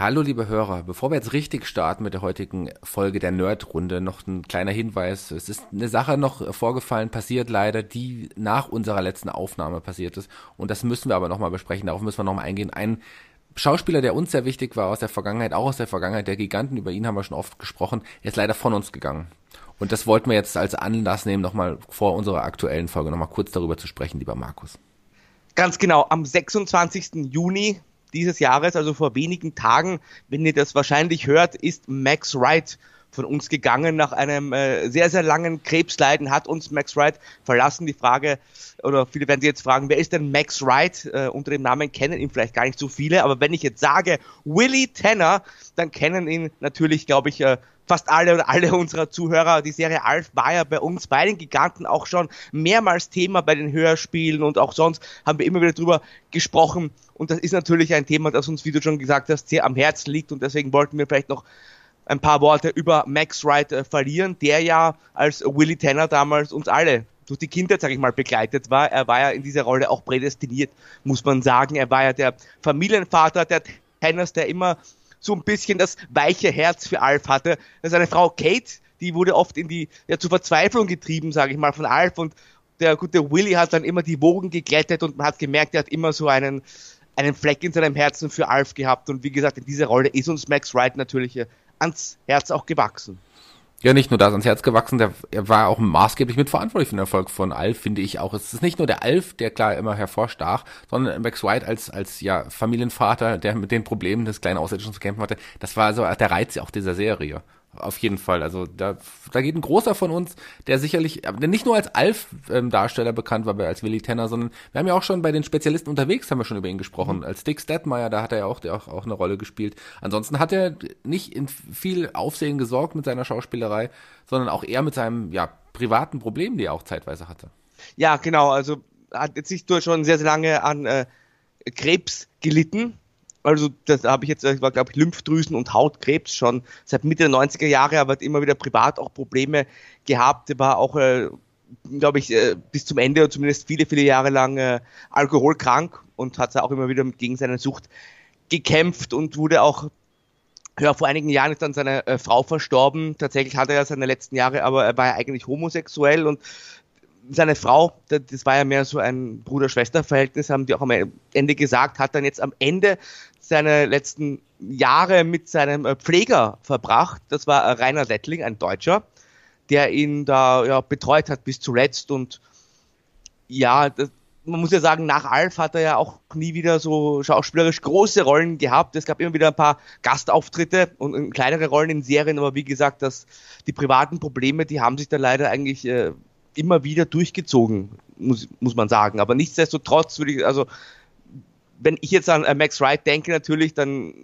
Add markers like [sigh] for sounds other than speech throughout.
Hallo liebe Hörer, bevor wir jetzt richtig starten mit der heutigen Folge der Nerdrunde, noch ein kleiner Hinweis. Es ist eine Sache noch vorgefallen, passiert leider, die nach unserer letzten Aufnahme passiert ist. Und das müssen wir aber nochmal besprechen, darauf müssen wir nochmal eingehen. Ein Schauspieler, der uns sehr wichtig war aus der Vergangenheit, auch aus der Vergangenheit der Giganten, über ihn haben wir schon oft gesprochen, ist leider von uns gegangen. Und das wollten wir jetzt als Anlass nehmen, nochmal vor unserer aktuellen Folge nochmal kurz darüber zu sprechen, lieber Markus. Ganz genau, am 26. Juni dieses Jahres, also vor wenigen Tagen, wenn ihr das wahrscheinlich hört, ist Max Wright von uns gegangen nach einem äh, sehr, sehr langen Krebsleiden, hat uns Max Wright verlassen. Die Frage, oder viele werden sich jetzt fragen, wer ist denn Max Wright? Äh, unter dem Namen kennen ihn vielleicht gar nicht so viele, aber wenn ich jetzt sage Willie Tanner, dann kennen ihn natürlich, glaube ich, äh, fast alle oder alle [laughs] unserer Zuhörer. Die Serie Alf war ja bei uns bei den Giganten auch schon mehrmals Thema bei den Hörspielen und auch sonst haben wir immer wieder drüber gesprochen. Und das ist natürlich ein Thema, das uns, wie du schon gesagt hast, sehr am Herzen liegt und deswegen wollten wir vielleicht noch ein paar Worte über Max Wright äh, verlieren, der ja als Willie Tanner damals uns alle durch die Kindheit, sage ich mal, begleitet war. Er war ja in dieser Rolle auch prädestiniert, muss man sagen. Er war ja der Familienvater der Tanners, der immer so ein bisschen das weiche Herz für Alf hatte. Seine Frau Kate, die wurde oft in die, ja, zur Verzweiflung getrieben, sage ich mal, von Alf und der gute Willy hat dann immer die Wogen geglättet und man hat gemerkt, er hat immer so einen, einen Fleck in seinem Herzen für Alf gehabt und wie gesagt, in dieser Rolle ist uns Max Wright natürlich ans Herz auch gewachsen. Ja, nicht nur da ans Herz gewachsen, der, er war auch maßgeblich mitverantwortlich für den Erfolg von Alf, finde ich auch. Es ist nicht nur der Alf, der klar immer hervorstach, sondern Max White als, als ja Familienvater, der mit den Problemen des kleinen Ausländischen zu kämpfen hatte. Das war so der Reiz auch dieser Serie. Auf jeden Fall. Also da, da geht ein großer von uns, der sicherlich, der nicht nur als Alf-Darsteller bekannt war, als Willy Tanner, sondern wir haben ja auch schon bei den Spezialisten unterwegs, haben wir schon über ihn gesprochen. Mhm. Als Dick Stadmeyer, da hat er ja auch, auch, auch eine Rolle gespielt. Ansonsten hat er nicht in viel Aufsehen gesorgt mit seiner Schauspielerei, sondern auch eher mit seinem ja, privaten Problem, die er auch zeitweise hatte. Ja, genau. Also hat jetzt nicht nur schon sehr, sehr lange an äh, Krebs gelitten, also das habe ich jetzt, war glaube ich Lymphdrüsen und Hautkrebs schon seit Mitte der 90er Jahre, aber hat immer wieder privat auch Probleme gehabt. Er war auch, äh, glaube ich, äh, bis zum Ende oder zumindest viele, viele Jahre lang äh, alkoholkrank und hat auch immer wieder gegen seine Sucht gekämpft und wurde auch ja, vor einigen Jahren ist dann seine äh, Frau verstorben. Tatsächlich hatte er seine letzten Jahre, aber er war ja eigentlich homosexuell und seine Frau, das war ja mehr so ein Bruder-Schwester-Verhältnis, haben die auch am Ende gesagt, hat dann jetzt am Ende seine letzten Jahre mit seinem äh, Pfleger verbracht. Das war Rainer Lettling, ein Deutscher, der ihn da ja, betreut hat bis zuletzt. Und ja, das, man muss ja sagen, nach Alf hat er ja auch nie wieder so schauspielerisch große Rollen gehabt. Es gab immer wieder ein paar Gastauftritte und kleinere Rollen in Serien, aber wie gesagt, dass die privaten Probleme, die haben sich da leider eigentlich äh, immer wieder durchgezogen, muss, muss man sagen. Aber nichtsdestotrotz würde ich, also wenn ich jetzt an Max Wright denke, natürlich, dann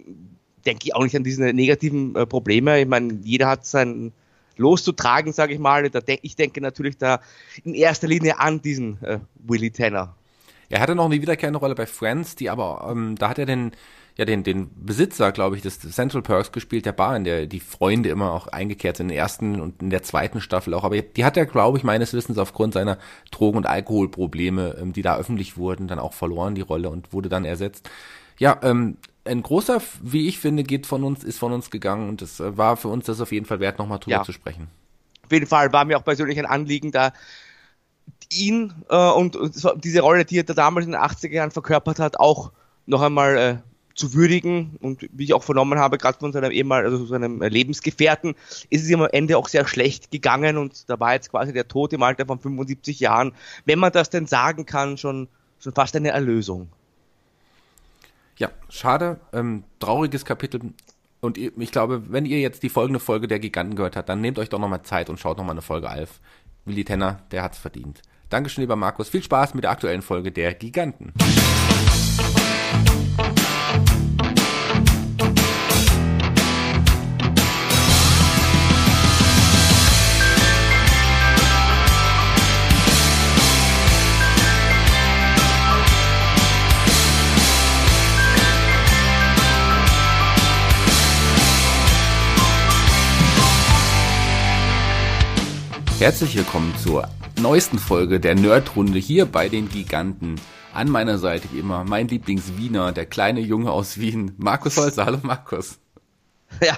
denke ich auch nicht an diese negativen äh, Probleme. Ich meine, jeder hat sein Los zu tragen, sage ich mal. ich denke natürlich da in erster Linie an diesen äh, Willie Tanner. Er hatte noch eine wiederkehrende Rolle bei Friends, die aber, ähm, da hat er den, ja, den, den Besitzer, glaube ich, des Central Perks gespielt, der Bar, in der die Freunde immer auch eingekehrt sind, in der ersten und in der zweiten Staffel auch. Aber die hat er, glaube ich, meines Wissens aufgrund seiner Drogen- und Alkoholprobleme, ähm, die da öffentlich wurden, dann auch verloren, die Rolle, und wurde dann ersetzt. Ja, ähm, ein großer, wie ich finde, geht von uns, ist von uns gegangen und es äh, war für uns das auf jeden Fall wert, nochmal drüber ja. zu sprechen. Auf jeden Fall war mir auch persönlich ein Anliegen, da ihn äh, und, und diese Rolle, die er da damals in den 80er Jahren verkörpert hat, auch noch einmal äh, zu würdigen und wie ich auch vernommen habe, gerade von seinem ehemal, also seinem Lebensgefährten, ist es ihm am Ende auch sehr schlecht gegangen und da war jetzt quasi der Tod im Alter von 75 Jahren, wenn man das denn sagen kann, schon, schon fast eine Erlösung. Ja, schade, ähm, trauriges Kapitel. Und ich glaube, wenn ihr jetzt die folgende Folge der Giganten gehört habt, dann nehmt euch doch nochmal Zeit und schaut nochmal eine Folge Alf. Willi Tenner, der hat's verdient. Dankeschön, lieber Markus. Viel Spaß mit der aktuellen Folge der Giganten. Herzlich willkommen zur neuesten Folge der Nerdrunde hier bei den Giganten. An meiner Seite wie immer mein Lieblingswiener, der kleine Junge aus Wien, Markus Holzer. Hallo Markus. Ja,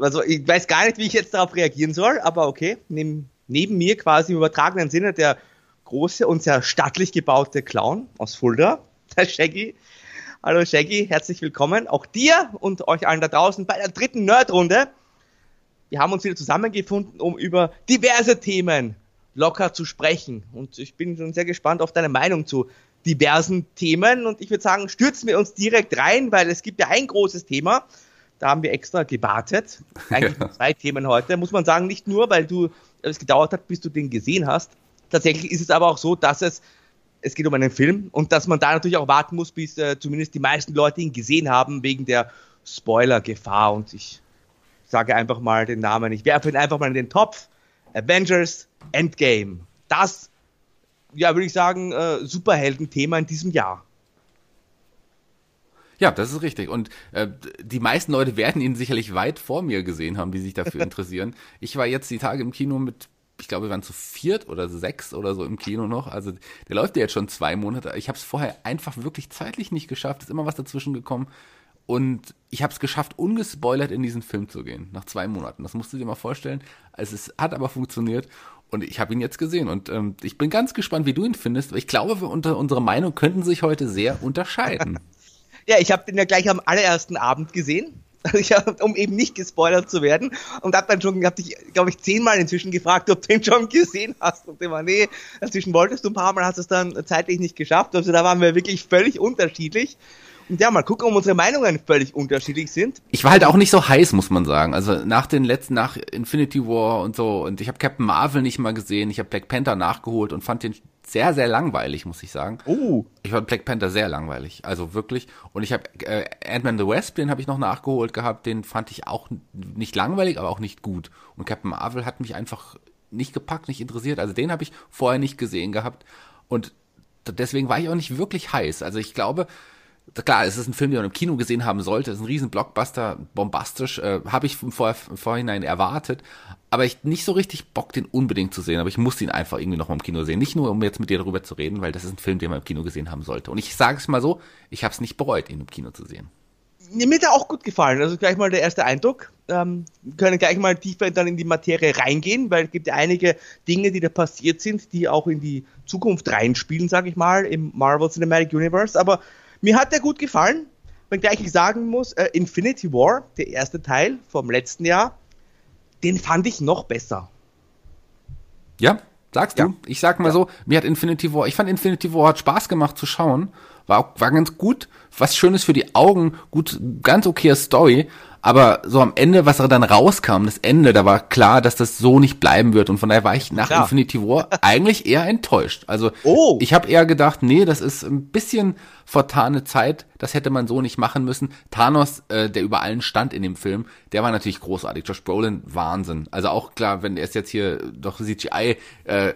also ich weiß gar nicht, wie ich jetzt darauf reagieren soll, aber okay. Neben, neben mir quasi im übertragenen Sinne der große und sehr stattlich gebaute Clown aus Fulda, [laughs] der Shaggy. Hallo Shaggy, herzlich willkommen. Auch dir und euch allen da draußen bei der dritten Nerdrunde. Wir haben uns wieder zusammengefunden, um über diverse Themen locker zu sprechen. Und ich bin schon sehr gespannt auf deine Meinung zu diversen Themen. Und ich würde sagen, stürzen wir uns direkt rein, weil es gibt ja ein großes Thema. Da haben wir extra gewartet. [laughs] Eigentlich ja. zwei Themen heute. Muss man sagen, nicht nur, weil du es gedauert hat, bis du den gesehen hast. Tatsächlich ist es aber auch so, dass es es geht um einen Film und dass man da natürlich auch warten muss, bis äh, zumindest die meisten Leute ihn gesehen haben, wegen der Spoiler-Gefahr. Und ich sage einfach mal den Namen, ich werfe ihn einfach mal in den Topf. Avengers Endgame. Das, ja, würde ich sagen, äh, Superhelden-Thema in diesem Jahr. Ja, das ist richtig. Und äh, die meisten Leute werden ihn sicherlich weit vor mir gesehen haben, die sich dafür [laughs] interessieren. Ich war jetzt die Tage im Kino mit, ich glaube, wir waren zu viert oder sechs oder so im Kino noch. Also der läuft ja jetzt schon zwei Monate. Ich habe es vorher einfach wirklich zeitlich nicht geschafft. Ist immer was dazwischen gekommen. Und ich habe es geschafft, ungespoilert in diesen Film zu gehen, nach zwei Monaten. Das musst du dir mal vorstellen. Also es hat aber funktioniert und ich habe ihn jetzt gesehen und ähm, ich bin ganz gespannt, wie du ihn findest. Ich glaube, wir unter unsere Meinung könnten sich heute sehr unterscheiden. [laughs] ja, ich habe den ja gleich am allerersten Abend gesehen. Ich hab, um eben nicht gespoilert zu werden und hab dann schon, hab dich, glaube ich, zehnmal inzwischen gefragt, ob du den schon gesehen hast und immer, nee, dazwischen wolltest du ein paar Mal, hast es dann zeitlich nicht geschafft, also da waren wir wirklich völlig unterschiedlich und ja, mal gucken, ob unsere Meinungen völlig unterschiedlich sind. Ich war halt auch nicht so heiß, muss man sagen. Also nach den letzten, nach Infinity War und so. Und ich habe Captain Marvel nicht mal gesehen. Ich habe Black Panther nachgeholt und fand den sehr, sehr langweilig, muss ich sagen. Oh. Ich fand Black Panther sehr langweilig. Also wirklich. Und ich habe äh, Ant-Man the Wasp, den habe ich noch nachgeholt gehabt. Den fand ich auch nicht langweilig, aber auch nicht gut. Und Captain Marvel hat mich einfach nicht gepackt, nicht interessiert. Also den habe ich vorher nicht gesehen gehabt. Und deswegen war ich auch nicht wirklich heiß. Also ich glaube, klar, es ist ein Film, den man im Kino gesehen haben sollte. Es ist ein riesen Blockbuster, bombastisch, äh, habe ich vor, vorhinein erwartet. Aber ich nicht so richtig Bock, den unbedingt zu sehen. Aber ich musste ihn einfach irgendwie noch mal im Kino sehen. Nicht nur, um jetzt mit dir darüber zu reden, weil das ist ein Film, den man im Kino gesehen haben sollte. Und ich sage es mal so, ich habe es nicht bereut, ihn im Kino zu sehen. Mir hat er auch gut gefallen. Also gleich mal der erste Eindruck. Ähm, können gleich mal tiefer dann in die Materie reingehen, weil es gibt ja einige Dinge, die da passiert sind, die auch in die Zukunft reinspielen, sage ich mal, im Marvel Cinematic Universe. Aber mir hat der gut gefallen, wenngleich ich sagen muss, äh, Infinity War, der erste Teil vom letzten Jahr, den fand ich noch besser. Ja, sagst du? Ja. Ich sag mal ja. so, mir hat Infinity War, ich fand Infinity War hat Spaß gemacht zu schauen, war, war ganz gut, was Schönes für die Augen, gut, ganz okayer Story, aber so am Ende, was er dann rauskam, das Ende, da war klar, dass das so nicht bleiben wird. Und von daher war ich nach klar. Infinity War [laughs] eigentlich eher enttäuscht. Also oh. ich habe eher gedacht, nee, das ist ein bisschen vertane Zeit, das hätte man so nicht machen müssen. Thanos, äh, der über allen stand in dem Film, der war natürlich großartig. Josh Brolin, Wahnsinn. Also auch klar, wenn er es jetzt hier doch CGI äh,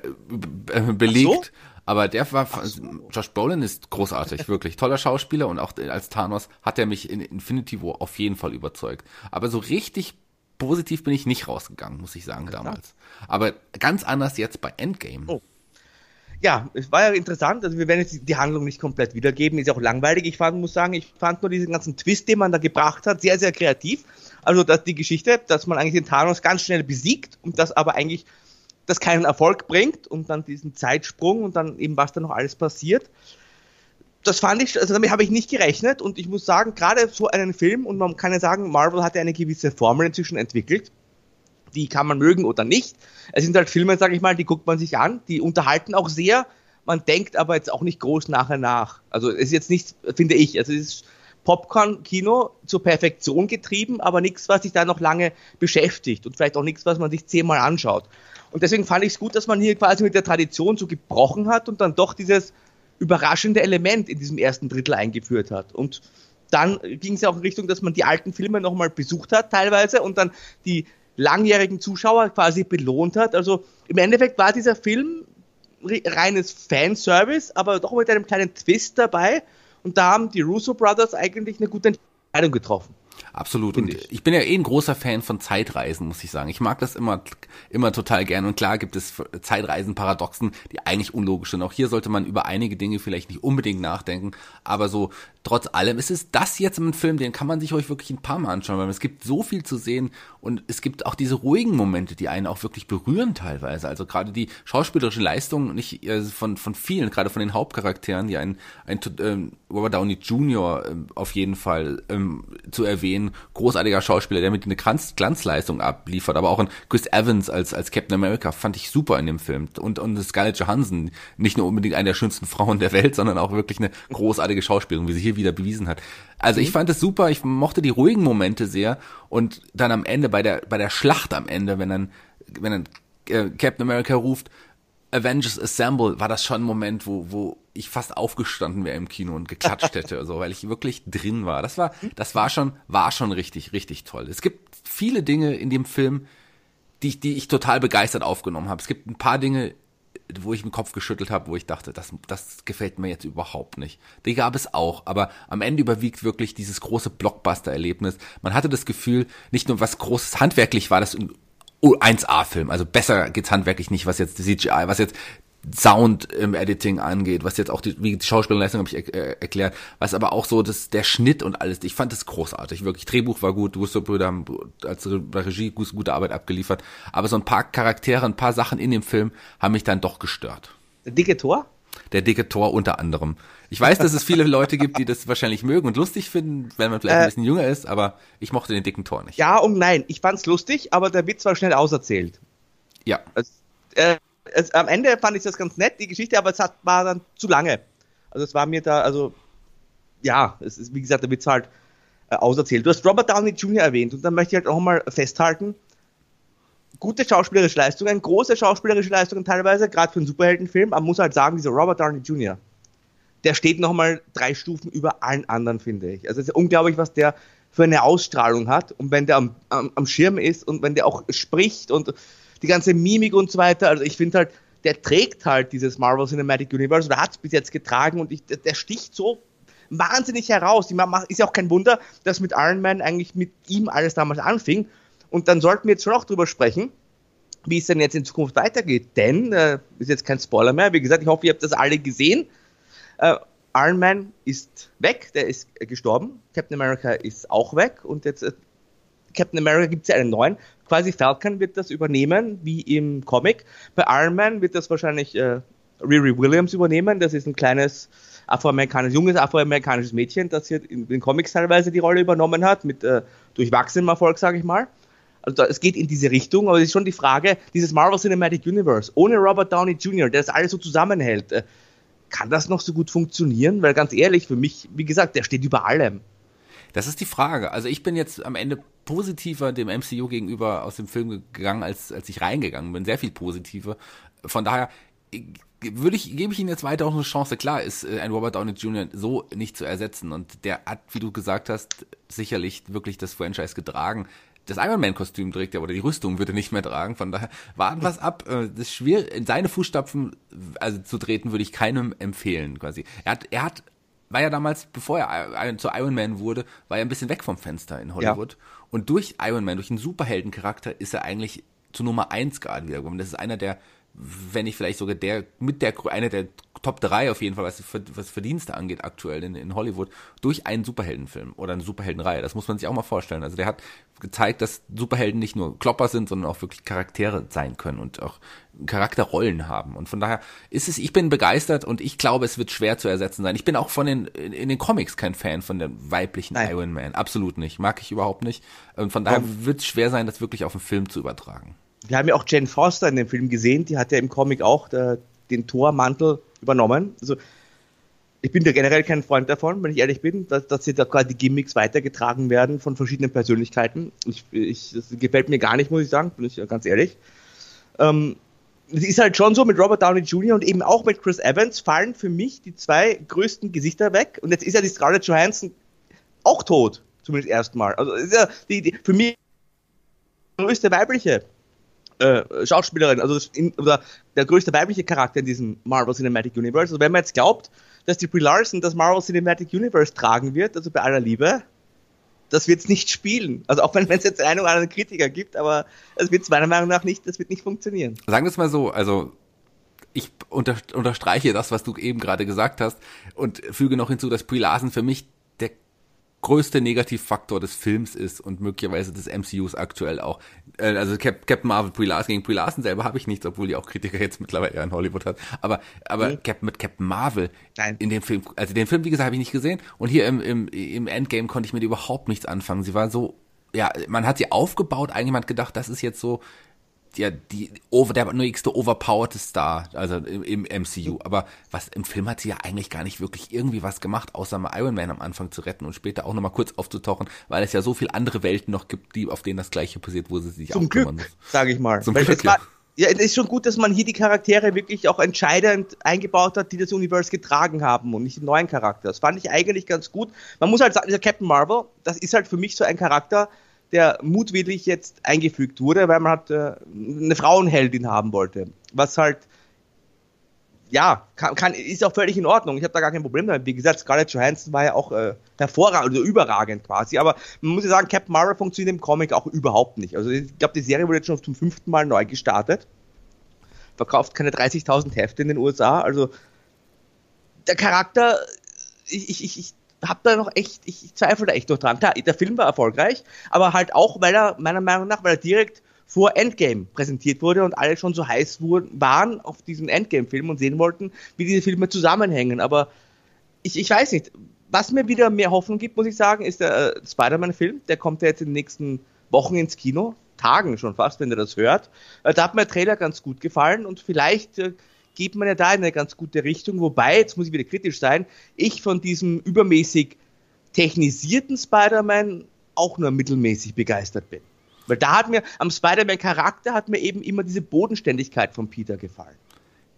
belegt. Aber der war, so. Josh Brolin ist großartig, wirklich toller Schauspieler und auch als Thanos hat er mich in Infinity War auf jeden Fall überzeugt. Aber so richtig positiv bin ich nicht rausgegangen, muss ich sagen, damals. Aber ganz anders jetzt bei Endgame. Oh. Ja, es war ja interessant. Also wir werden jetzt die Handlung nicht komplett wiedergeben, ist ja auch langweilig. Ich fand, muss sagen, ich fand nur diesen ganzen Twist, den man da gebracht hat, sehr, sehr kreativ. Also dass die Geschichte, dass man eigentlich den Thanos ganz schnell besiegt und das aber eigentlich das keinen Erfolg bringt und dann diesen Zeitsprung und dann eben was da noch alles passiert. Das fand ich, also damit habe ich nicht gerechnet und ich muss sagen, gerade so einen Film und man kann ja sagen, Marvel hat ja eine gewisse Formel inzwischen entwickelt. Die kann man mögen oder nicht. Es sind halt Filme, sage ich mal, die guckt man sich an, die unterhalten auch sehr. Man denkt aber jetzt auch nicht groß nachher nach. Also es ist jetzt nicht, finde ich, also es ist Popcorn-Kino zur Perfektion getrieben, aber nichts, was sich da noch lange beschäftigt und vielleicht auch nichts, was man sich zehnmal anschaut. Und deswegen fand ich es gut, dass man hier quasi mit der Tradition so gebrochen hat und dann doch dieses überraschende Element in diesem ersten Drittel eingeführt hat. Und dann ging es ja auch in Richtung, dass man die alten Filme nochmal besucht hat teilweise und dann die langjährigen Zuschauer quasi belohnt hat. Also im Endeffekt war dieser Film reines Fanservice, aber doch mit einem kleinen Twist dabei. Und da haben die Russo Brothers eigentlich eine gute Entscheidung getroffen. Absolut. Und ich. ich. bin ja eh ein großer Fan von Zeitreisen, muss ich sagen. Ich mag das immer, immer total gern. Und klar gibt es Zeitreisen-Paradoxen, die eigentlich unlogisch sind. Auch hier sollte man über einige Dinge vielleicht nicht unbedingt nachdenken. Aber so, trotz allem ist es das jetzt ein Film, den kann man sich euch wirklich ein paar Mal anschauen, weil es gibt so viel zu sehen und es gibt auch diese ruhigen Momente, die einen auch wirklich berühren teilweise. Also gerade die schauspielerische Leistung nicht äh, von, von vielen, gerade von den Hauptcharakteren, die ein, ein ähm, Robert Downey Jr. Ähm, auf jeden Fall ähm, zu erwähnen, großartiger Schauspieler, der mit eine Glanz, Glanzleistung abliefert, aber auch ein Chris Evans als, als Captain America fand ich super in dem Film und, und Scarlett Johansson, nicht nur unbedingt eine der schönsten Frauen der Welt, sondern auch wirklich eine großartige Schauspielerin, wie sie hier wieder bewiesen hat. Also ich mhm. fand es super, ich mochte die ruhigen Momente sehr und dann am Ende bei der bei der Schlacht am Ende, wenn dann wenn dann äh, Captain America ruft Avengers Assemble, war das schon ein Moment, wo wo ich fast aufgestanden wäre im Kino und geklatscht hätte, so, weil ich wirklich drin war. Das war das war schon war schon richtig richtig toll. Es gibt viele Dinge in dem Film, die die ich total begeistert aufgenommen habe. Es gibt ein paar Dinge, wo ich den Kopf geschüttelt habe, wo ich dachte, das, das gefällt mir jetzt überhaupt nicht. Die gab es auch, aber am Ende überwiegt wirklich dieses große Blockbuster-Erlebnis. Man hatte das Gefühl, nicht nur was großes handwerklich war, das ein 1A-Film, also besser geht's handwerklich nicht, was jetzt CGI, was jetzt Sound im Editing angeht, was jetzt auch die, wie die Schauspielleistung habe ich er, erklärt, was aber auch so das, der Schnitt und alles, ich fand das großartig, wirklich. Drehbuch war gut, Gusto Brüder haben als Regie gute Arbeit abgeliefert, aber so ein paar Charaktere, ein paar Sachen in dem Film haben mich dann doch gestört. Der dicke Tor? Der dicke Tor unter anderem. Ich weiß, dass es viele Leute gibt, die das wahrscheinlich mögen und lustig finden, wenn man vielleicht äh, ein bisschen jünger ist, aber ich mochte den dicken Tor nicht. Ja und nein, ich fand's lustig, aber der Witz war schnell auserzählt. Ja. Also, äh, es, am Ende fand ich das ganz nett, die Geschichte, aber es hat, war dann zu lange. Also es war mir da, also ja, es ist, wie gesagt, der Witz halt äh, auserzählt. Du hast Robert Downey Jr. erwähnt und dann möchte ich halt auch mal festhalten, gute schauspielerische Leistungen, große schauspielerische Leistungen teilweise, gerade für einen Superheldenfilm, aber man muss halt sagen, dieser Robert Downey Jr., der steht nochmal drei Stufen über allen anderen, finde ich. Also es ist unglaublich, was der für eine Ausstrahlung hat und wenn der am, am, am Schirm ist und wenn der auch spricht und die ganze Mimik und so weiter. Also ich finde halt, der trägt halt dieses Marvel Cinematic Universe oder hat es bis jetzt getragen und ich, der sticht so wahnsinnig heraus. Ist ja auch kein Wunder, dass mit Iron Man eigentlich mit ihm alles damals anfing. Und dann sollten wir jetzt schon auch drüber sprechen, wie es denn jetzt in Zukunft weitergeht. Denn, äh, ist jetzt kein Spoiler mehr, wie gesagt, ich hoffe, ihr habt das alle gesehen. Äh, Iron Man ist weg, der ist gestorben. Captain America ist auch weg und jetzt äh, Captain America gibt es ja einen neuen. Quasi Falcon wird das übernehmen, wie im Comic. Bei Iron Man wird das wahrscheinlich äh, Riri Williams übernehmen. Das ist ein kleines afroamerikanisches, junges afroamerikanisches Mädchen, das hier in den Comics teilweise die Rolle übernommen hat, mit äh, durchwachsenem Erfolg, sage ich mal. Also es geht in diese Richtung, aber es ist schon die Frage, dieses Marvel Cinematic Universe, ohne Robert Downey Jr., der das alles so zusammenhält, äh, kann das noch so gut funktionieren? Weil ganz ehrlich, für mich, wie gesagt, der steht über allem. Das ist die Frage. Also ich bin jetzt am Ende positiver dem MCU gegenüber aus dem Film gegangen, als, als ich reingegangen bin. Sehr viel positiver. Von daher würde ich, gebe ich Ihnen jetzt weiter auch eine Chance. Klar ist äh, ein Robert Downey Jr. so nicht zu ersetzen und der hat, wie du gesagt hast, sicherlich wirklich das Franchise getragen. Das Iron Man Kostüm trägt er oder die Rüstung würde nicht mehr tragen. Von daher warten was ab. Äh, das ist schwer, in seine Fußstapfen also zu treten würde ich keinem empfehlen quasi. Er hat, er hat war ja damals, bevor er zu Iron Man wurde, war er ein bisschen weg vom Fenster in Hollywood. Ja. Und durch Iron Man, durch einen Superheldencharakter, ist er eigentlich zu Nummer eins gerade wiedergekommen. Das ist einer der, wenn nicht vielleicht sogar der, mit der, einer der Top 3 auf jeden Fall, was, was Verdienste angeht aktuell in, in Hollywood, durch einen Superheldenfilm oder eine Superheldenreihe. Das muss man sich auch mal vorstellen. Also der hat gezeigt, dass Superhelden nicht nur Klopper sind, sondern auch wirklich Charaktere sein können und auch Charakterrollen haben. Und von daher ist es, ich bin begeistert und ich glaube, es wird schwer zu ersetzen sein. Ich bin auch von den, in, in den Comics kein Fan von dem weiblichen Nein. Iron Man. Absolut nicht. Mag ich überhaupt nicht. Und von daher wird es schwer sein, das wirklich auf den Film zu übertragen. Wir haben ja auch Jane Foster in dem Film gesehen, die hat ja im Comic auch der, den Tormantel übernommen. Also ich bin da generell kein Freund davon, wenn ich ehrlich bin, dass, dass hier da quasi die Gimmicks weitergetragen werden von verschiedenen Persönlichkeiten. Ich, ich, das gefällt mir gar nicht, muss ich sagen, bin ich ganz ehrlich. Ähm, es ist halt schon so mit Robert Downey Jr. und eben auch mit Chris Evans fallen für mich die zwei größten Gesichter weg. Und jetzt ist ja die Scarlett Johansson auch tot, zumindest erstmal. Also ist ja die, die, für mich die größte weibliche äh, Schauspielerin, also in, oder der größte weibliche Charakter in diesem Marvel Cinematic Universe. Also wenn man jetzt glaubt, dass die Brie Larson das Marvel Cinematic Universe tragen wird, also bei aller Liebe, das wird es nicht spielen. Also auch wenn es jetzt einen oder anderen Kritiker gibt, aber es wird meiner Meinung nach nicht, das wird nicht funktionieren. Sagen wir es mal so, also ich unter, unterstreiche das, was du eben gerade gesagt hast und füge noch hinzu, dass Brie Larson für mich größte Negativfaktor des Films ist und möglicherweise des MCUs aktuell auch. Äh, also Captain Marvel, Brie Larson, gegen Brie Larson selber habe ich nichts, obwohl die auch Kritiker jetzt [laughs] mittlerweile in Hollywood hat. Aber, aber mhm. Cap, mit Captain Marvel Nein. in dem Film, also den Film, wie gesagt, habe ich nicht gesehen und hier im, im, im Endgame konnte ich mit überhaupt nichts anfangen. Sie war so ja, man hat sie aufgebaut, eigentlich man hat gedacht, das ist jetzt so ja die over, der nächste overpowered Star, also im, im, MCU. Aber was im Film hat sie ja eigentlich gar nicht wirklich irgendwie was gemacht, außer mal Iron Man am Anfang zu retten und später auch nochmal kurz aufzutauchen, weil es ja so viele andere Welten noch gibt, die auf denen das Gleiche passiert, wo sie sich Zum auch Glück, muss. Sage ich mal. Zum weil Glück, ja. ja, es ist schon gut, dass man hier die Charaktere wirklich auch entscheidend eingebaut hat, die das Universe getragen haben und nicht den neuen Charakter. Das fand ich eigentlich ganz gut. Man muss halt sagen, dieser Captain Marvel, das ist halt für mich so ein Charakter, der mutwillig jetzt eingefügt wurde, weil man halt äh, eine Frauenheldin haben wollte. Was halt, ja, kann, kann, ist auch völlig in Ordnung. Ich habe da gar kein Problem damit. Wie gesagt, Scarlett Johansson war ja auch äh, hervorragend oder überragend quasi. Aber man muss ja sagen, Captain Marvel funktioniert im Comic auch überhaupt nicht. Also ich glaube, die Serie wurde jetzt schon zum fünften Mal neu gestartet. Verkauft keine 30.000 Hefte in den USA. Also der Charakter, ich, ich, ich hab da noch echt, ich zweifle da echt noch dran. Klar, der Film war erfolgreich, aber halt auch, weil er, meiner Meinung nach, weil er direkt vor Endgame präsentiert wurde und alle schon so heiß wurden, waren auf diesen Endgame-Film und sehen wollten, wie diese Filme zusammenhängen. Aber ich, ich weiß nicht. Was mir wieder mehr Hoffnung gibt, muss ich sagen, ist der äh, Spider-Man-Film. Der kommt ja jetzt in den nächsten Wochen ins Kino. Tagen schon fast, wenn ihr das hört. Äh, da hat mir der Trailer ganz gut gefallen und vielleicht äh, geht man ja da in eine ganz gute Richtung, wobei, jetzt muss ich wieder kritisch sein, ich von diesem übermäßig technisierten Spider-Man auch nur mittelmäßig begeistert bin. Weil da hat mir, am Spider-Man-Charakter hat mir eben immer diese Bodenständigkeit von Peter gefallen.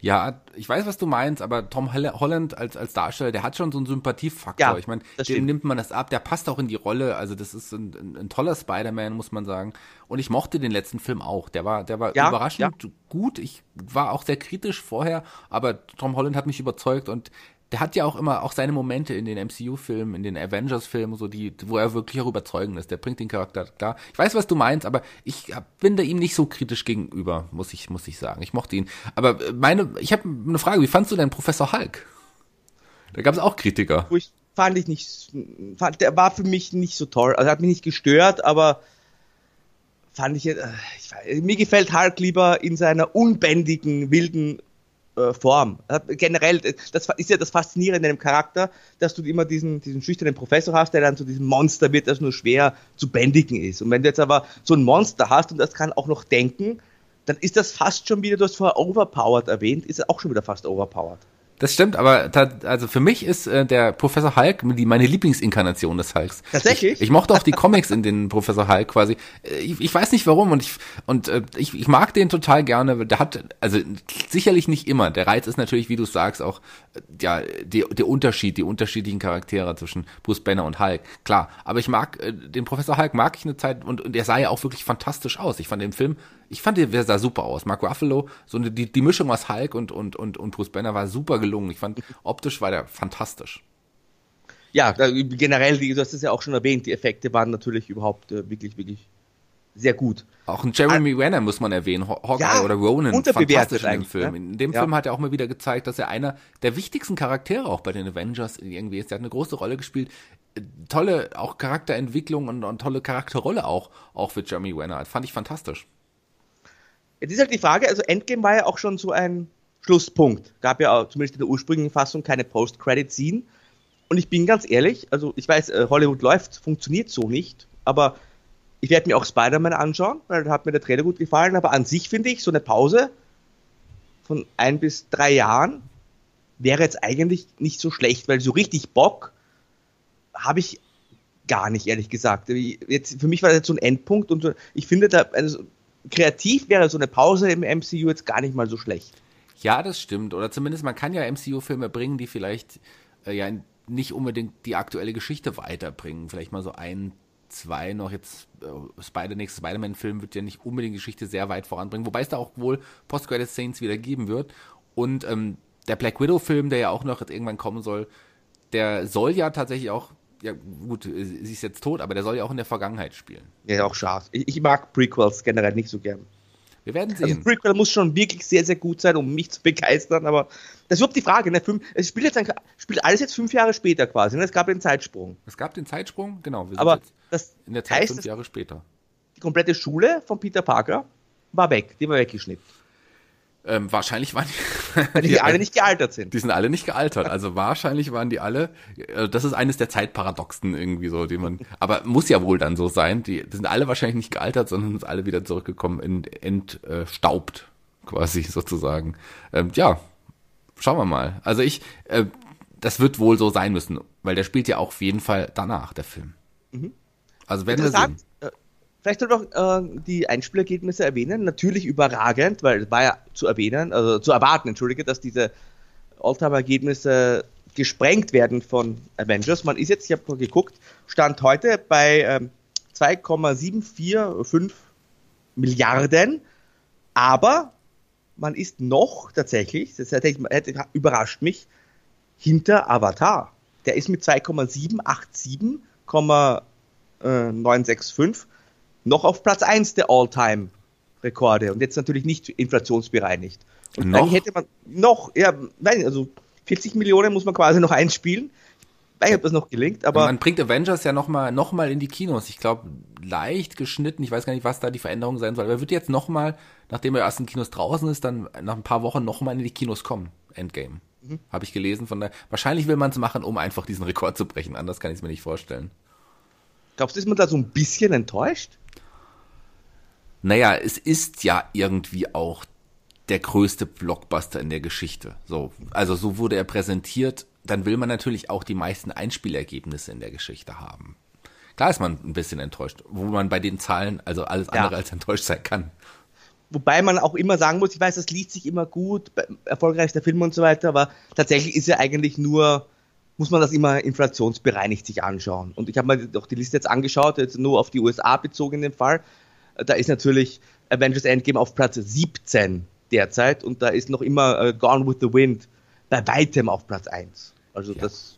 Ja, ich weiß, was du meinst, aber Tom Holland als, als Darsteller, der hat schon so einen Sympathiefaktor. Ja, ich meine, dem stimmt. nimmt man das ab, der passt auch in die Rolle. Also das ist ein, ein, ein toller Spider-Man, muss man sagen. Und ich mochte den letzten Film auch. Der war, der war ja, überraschend ja. gut. Ich war auch sehr kritisch vorher, aber Tom Holland hat mich überzeugt und der hat ja auch immer auch seine Momente in den MCU-Filmen, in den Avengers-Filmen, so die, wo er wirklich auch überzeugend ist. Der bringt den Charakter klar. Ich weiß, was du meinst, aber ich bin da ihm nicht so kritisch gegenüber, muss ich, muss ich sagen. Ich mochte ihn. Aber meine, ich habe eine Frage. Wie fandst du denn Professor Hulk? Da gab es auch Kritiker. Ich fand ich nicht, fand, der war für mich nicht so toll. Also hat mich nicht gestört, aber fand ich, äh, ich mir gefällt Hulk lieber in seiner unbändigen, wilden äh, Form. Generell, das ist ja das Faszinierende in dem Charakter, dass du immer diesen, diesen schüchternen Professor hast, der dann zu diesem Monster wird, das nur schwer zu bändigen ist. Und wenn du jetzt aber so ein Monster hast und das kann auch noch denken, dann ist das fast schon wieder, du hast vorher overpowered erwähnt, ist auch schon wieder fast overpowered. Das stimmt, aber also für mich ist äh, der Professor Hulk die, meine Lieblingsinkarnation des Hulks. Tatsächlich? Ich, ich mochte auch die Comics in den Professor Hulk quasi. Äh, ich, ich weiß nicht warum und ich und äh, ich, ich mag den total gerne. Der hat also sicherlich nicht immer. Der Reiz ist natürlich, wie du sagst, auch äh, ja die, der Unterschied, die unterschiedlichen Charaktere zwischen Bruce Banner und Hulk. Klar, aber ich mag äh, den Professor Hulk mag ich eine Zeit und und er sah ja auch wirklich fantastisch aus. Ich fand den Film ich fand, der sah super aus. Mark Ruffalo, so eine, die, die Mischung aus Hulk und, und, und, und Bruce Banner war super gelungen. Ich fand, optisch war der fantastisch. Ja, generell, du hast es ja auch schon erwähnt, die Effekte waren natürlich überhaupt äh, wirklich, wirklich sehr gut. Auch ein Jeremy Renner muss man erwähnen, Hawkeye ja, oder Ronan, fantastisch in dem Film. In dem ja. Film hat er auch mal wieder gezeigt, dass er einer der wichtigsten Charaktere auch bei den Avengers irgendwie ist. Der hat eine große Rolle gespielt. Tolle auch Charakterentwicklung und, und tolle Charakterrolle auch, auch für Jeremy Renner. Fand ich fantastisch. Jetzt ist halt die Frage, also Endgame war ja auch schon so ein Schlusspunkt. Gab ja auch, zumindest in der ursprünglichen Fassung keine Post-Credit-Scene. Und ich bin ganz ehrlich, also ich weiß, äh, Hollywood läuft, funktioniert so nicht, aber ich werde mir auch Spider-Man anschauen, weil da hat mir der Trailer gut gefallen, aber an sich finde ich, so eine Pause von ein bis drei Jahren wäre jetzt eigentlich nicht so schlecht, weil so richtig Bock habe ich gar nicht, ehrlich gesagt. Jetzt, für mich war das jetzt so ein Endpunkt und ich finde da, also kreativ wäre so eine Pause im MCU jetzt gar nicht mal so schlecht. Ja, das stimmt. Oder zumindest man kann ja MCU-Filme bringen, die vielleicht äh, ja nicht unbedingt die aktuelle Geschichte weiterbringen. Vielleicht mal so ein, zwei noch jetzt äh, Spider nächste Spider-Man-Film wird ja nicht unbedingt die Geschichte sehr weit voranbringen, wobei es da auch wohl Post-Credit-Scenes wieder geben wird. Und ähm, der Black Widow-Film, der ja auch noch jetzt irgendwann kommen soll, der soll ja tatsächlich auch ja gut, sie ist jetzt tot, aber der soll ja auch in der Vergangenheit spielen. Ja, auch scharf. Ich, ich mag Prequels generell nicht so gern. Wir werden Also sehen. Prequel muss schon wirklich sehr, sehr gut sein, um mich zu begeistern, aber das ist überhaupt die Frage. Ne? Fünf, es spielt, jetzt ein, spielt alles jetzt fünf Jahre später quasi. Ne? Es gab den Zeitsprung. es gab den Zeitsprung, genau. Wir sind Aber das in der Zeit heißt, fünf Jahre später. die komplette Schule von Peter Parker war weg. Die war weggeschnitten. Ähm, wahrscheinlich waren Weil die [laughs] alle nicht gealtert sind. Die sind alle nicht gealtert. Also wahrscheinlich waren die alle. äh, Das ist eines der Zeitparadoxen irgendwie so, die man. Aber muss ja wohl dann so sein. Die, die sind alle wahrscheinlich nicht gealtert, sondern sind alle wieder zurückgekommen, in, entstaubt quasi sozusagen. Ähm, ja, schauen wir mal. Also ich, äh, das wird wohl so sein müssen, weil der spielt ja auch auf jeden Fall danach der Film. Also werden wir sehen. Vielleicht soll ich noch äh, die Einspielergebnisse erwähnen. Natürlich überragend, weil es war ja zu erwähnen, also zu erwarten, entschuldige, dass diese Alltime-Ergebnisse gesprengt werden von Avengers. Man ist jetzt, ich habe mal geguckt, stand heute bei ähm, 2,745 Milliarden, aber man ist noch tatsächlich, das hätte, hätte überrascht mich, hinter Avatar. Der ist mit 2,787,965 noch auf Platz 1 der All-Time-Rekorde und jetzt natürlich nicht inflationsbereinigt. Und Noch? eigentlich hätte man noch, ja, nein, also 40 Millionen muss man quasi noch einspielen. Ich weiß nicht, ob das noch gelingt, aber man bringt Avengers ja nochmal noch mal in die Kinos. Ich glaube, leicht geschnitten. Ich weiß gar nicht, was da die Veränderung sein soll. Aber er wird jetzt nochmal, nachdem er erst in Kinos draußen ist, dann nach ein paar Wochen nochmal in die Kinos kommen. Endgame. Habe ich gelesen. Von der, wahrscheinlich will man es machen, um einfach diesen Rekord zu brechen. Anders kann ich es mir nicht vorstellen. glaubst du, ist man da so ein bisschen enttäuscht? Naja, es ist ja irgendwie auch der größte Blockbuster in der Geschichte. So, also so wurde er präsentiert. Dann will man natürlich auch die meisten Einspielergebnisse in der Geschichte haben. Klar ist man ein bisschen enttäuscht, wo man bei den Zahlen also alles Ja. andere als enttäuscht sein kann. Wobei man auch immer sagen muss, ich weiß, das liest sich immer gut, erfolgreichster Film und so weiter, aber tatsächlich ist ja eigentlich nur, muss man das immer inflationsbereinigt sich anschauen. Und ich habe mir doch die Liste jetzt angeschaut, jetzt nur auf die USA bezogen in dem Fall. Da ist natürlich Avengers Endgame auf Platz 17 derzeit und da ist noch immer äh, Gone with the Wind bei weitem auf Platz 1. Also Ja. das,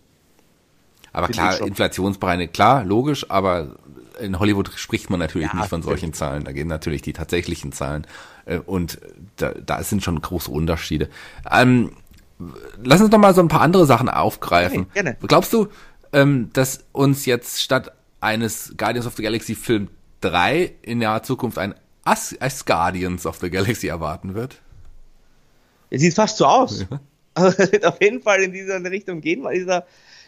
Aber klar, inflationsbereinigt, klar, logisch, aber in Hollywood spricht man natürlich Ja, nicht von solchen Zahlen. Da gehen natürlich die tatsächlichen Zahlen. äh, Und da, da sind schon große Unterschiede. Ähm, lass uns doch mal so ein paar andere Sachen aufgreifen. Gerne. Glaubst du, ähm, dass uns jetzt statt eines Guardians of the Galaxy Film 3 in naher Zukunft ein As, As Guardians of the Galaxy erwarten wird? Es sieht fast so aus. [laughs] Also es wird auf jeden Fall in diese Richtung gehen, weil ist er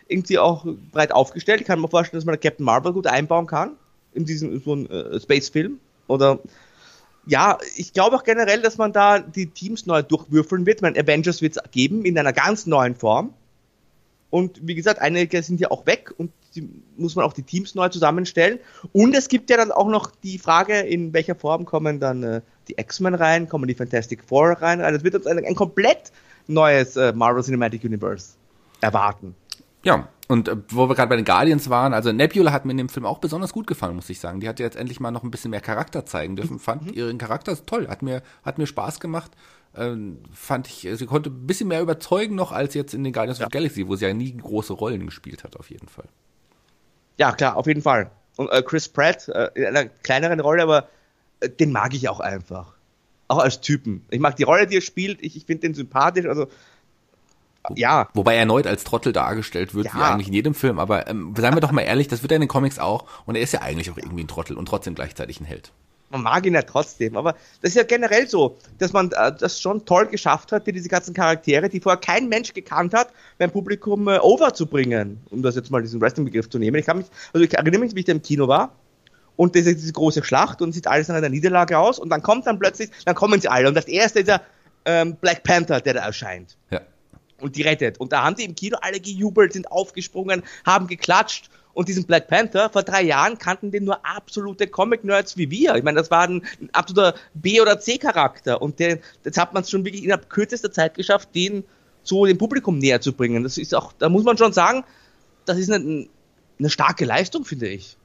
irgendwie auch breit aufgestellt. Ich kann mir vorstellen, dass man Captain Marvel gut einbauen kann in diesen so einen äh, Space-Film. Oder ja, ich glaube auch generell, dass man da die Teams neu durchwürfeln wird. Man Avengers wird es geben in einer ganz neuen Form. Und wie gesagt, einige sind ja auch weg und die, muss man auch die Teams neu zusammenstellen. Und es gibt ja dann auch noch die Frage, in welcher Form kommen dann äh, die X-Men rein, kommen die Fantastic Four rein. Also es wird uns ein, ein komplett neues äh, Marvel Cinematic Universe erwarten. Ja, und äh, wo wir gerade bei den Guardians waren, also Nebula hat mir in dem Film auch besonders gut gefallen, muss ich sagen. Die hat jetzt endlich mal noch ein bisschen mehr Charakter zeigen dürfen. Fand ihren Charakter toll, hat mir, hat mir Spaß gemacht. Ähm, fand ich, sie konnte ein bisschen mehr überzeugen noch als jetzt in den Guardians of the Galaxy, wo sie ja nie große Rollen gespielt hat, auf jeden Fall. Ja, klar, auf jeden Fall. Und äh, Chris Pratt äh, in einer kleineren Rolle, aber äh, den mag ich auch einfach. Auch als Typen. Ich mag die Rolle, die er spielt. Ich, ich finde den sympathisch. Also, ja, Wobei er erneut als Trottel dargestellt wird, wie Ja. eigentlich in jedem Film. Aber ähm, seien wir doch mal ehrlich, das wird er in den Comics auch. Und er ist ja eigentlich auch irgendwie ein Trottel und trotzdem gleichzeitig ein Held. Man mag ihn ja trotzdem. Aber das ist ja generell so, dass man äh, das schon toll geschafft hat, diese ganzen Charaktere, die vorher kein Mensch gekannt hat, beim Publikum äh, overzubringen. Um das jetzt mal diesen Wrestling-Begriff zu nehmen. Ich kann mich, also ich erinnere mich, wie ich da im Kino war. Und diese, diese große Schlacht und sieht alles nach einer Niederlage aus. Und dann kommt dann plötzlich, dann kommen sie alle. Und das erste ist ja ähm, Black Panther, der da erscheint Ja. und die rettet. Und da haben die im Kino alle gejubelt, sind aufgesprungen, haben geklatscht. Und diesen Black Panther, vor drei Jahren kannten den nur absolute Comic-Nerds wie wir. Ich meine, das war ein, ein absoluter B- oder C-Charakter. Und den, jetzt hat man es schon wirklich innerhalb kürzester Zeit geschafft, den so dem Publikum näher zu bringen. Das ist auch, da muss man schon sagen, das ist eine, eine starke Leistung, finde ich.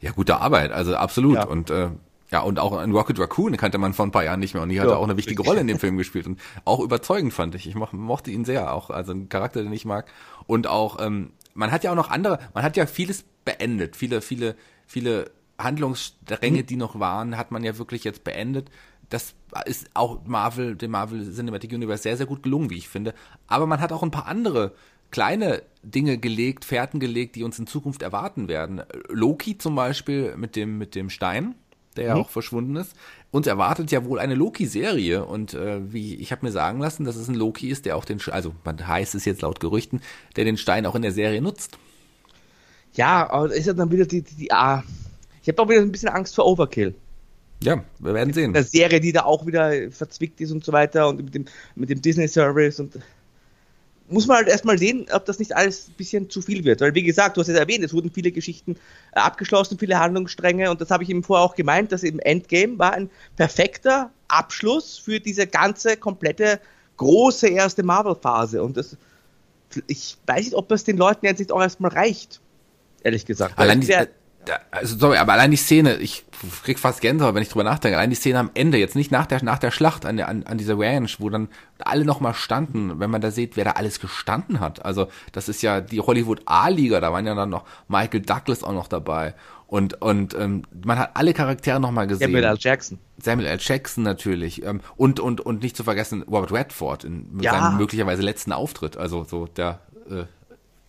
Ja, gute Arbeit, also absolut. Ja. Und äh, ja, und auch ein Rocket Raccoon kannte man vor ein paar Jahren nicht mehr und die hat Ja, auch eine wichtige richtig. Rolle in dem Film gespielt und auch überzeugend fand ich. Ich moch, mochte ihn sehr auch, also ein Charakter, den ich mag. Und auch, ähm, man hat ja auch noch andere, man hat ja vieles beendet, viele, viele, viele Handlungsstränge, mhm. die noch waren, hat man ja wirklich jetzt beendet. Das ist auch Marvel, dem Marvel Cinematic Universe sehr, sehr gut gelungen, wie ich finde. Aber man hat auch ein paar andere kleine Dinge gelegt, Fährten gelegt, die uns in Zukunft erwarten werden. Loki zum Beispiel mit dem, mit dem Stein, der ja mhm. auch verschwunden ist. Uns erwartet ja wohl eine Loki-Serie und äh, wie ich habe mir sagen lassen, dass es ein Loki ist, der auch den, also man heißt es jetzt laut Gerüchten, der den Stein auch in der Serie nutzt. Ja, aber ist ja dann wieder die, die, die ah, ich habe auch wieder ein bisschen Angst vor Overkill. Ja, wir werden sehen. Eine Serie, die da auch wieder verzwickt ist und so weiter und mit dem, mit dem Disney-Service und muss man halt erstmal sehen, ob das nicht alles ein bisschen zu viel wird. Weil, wie gesagt, du hast es erwähnt, es wurden viele Geschichten äh, abgeschlossen, viele Handlungsstränge und das habe ich eben vorher auch gemeint, dass eben Endgame war ein perfekter Abschluss für diese ganze komplette große erste Marvel-Phase und das, ich weiß nicht, ob das den Leuten jetzt nicht auch erstmal reicht, ehrlich gesagt. Allein die, also sorry, aber allein die Szene, ich krieg fast Gänsehaut, wenn ich drüber nachdenke, allein die Szene am Ende, jetzt nicht nach der, nach der Schlacht an, der, an, an dieser Ranch, wo dann alle nochmal standen, wenn man da sieht, wer da alles gestanden hat. Also, das ist ja die Hollywood A-Liga, da waren ja dann noch Michael Douglas auch noch dabei. Und, und ähm, man hat alle Charaktere nochmal gesehen. Samuel L. Jackson. Samuel L. Jackson natürlich. Ähm, und, und, und nicht zu vergessen, Robert Redford in ja. seinem möglicherweise letzten Auftritt. Also so der, äh,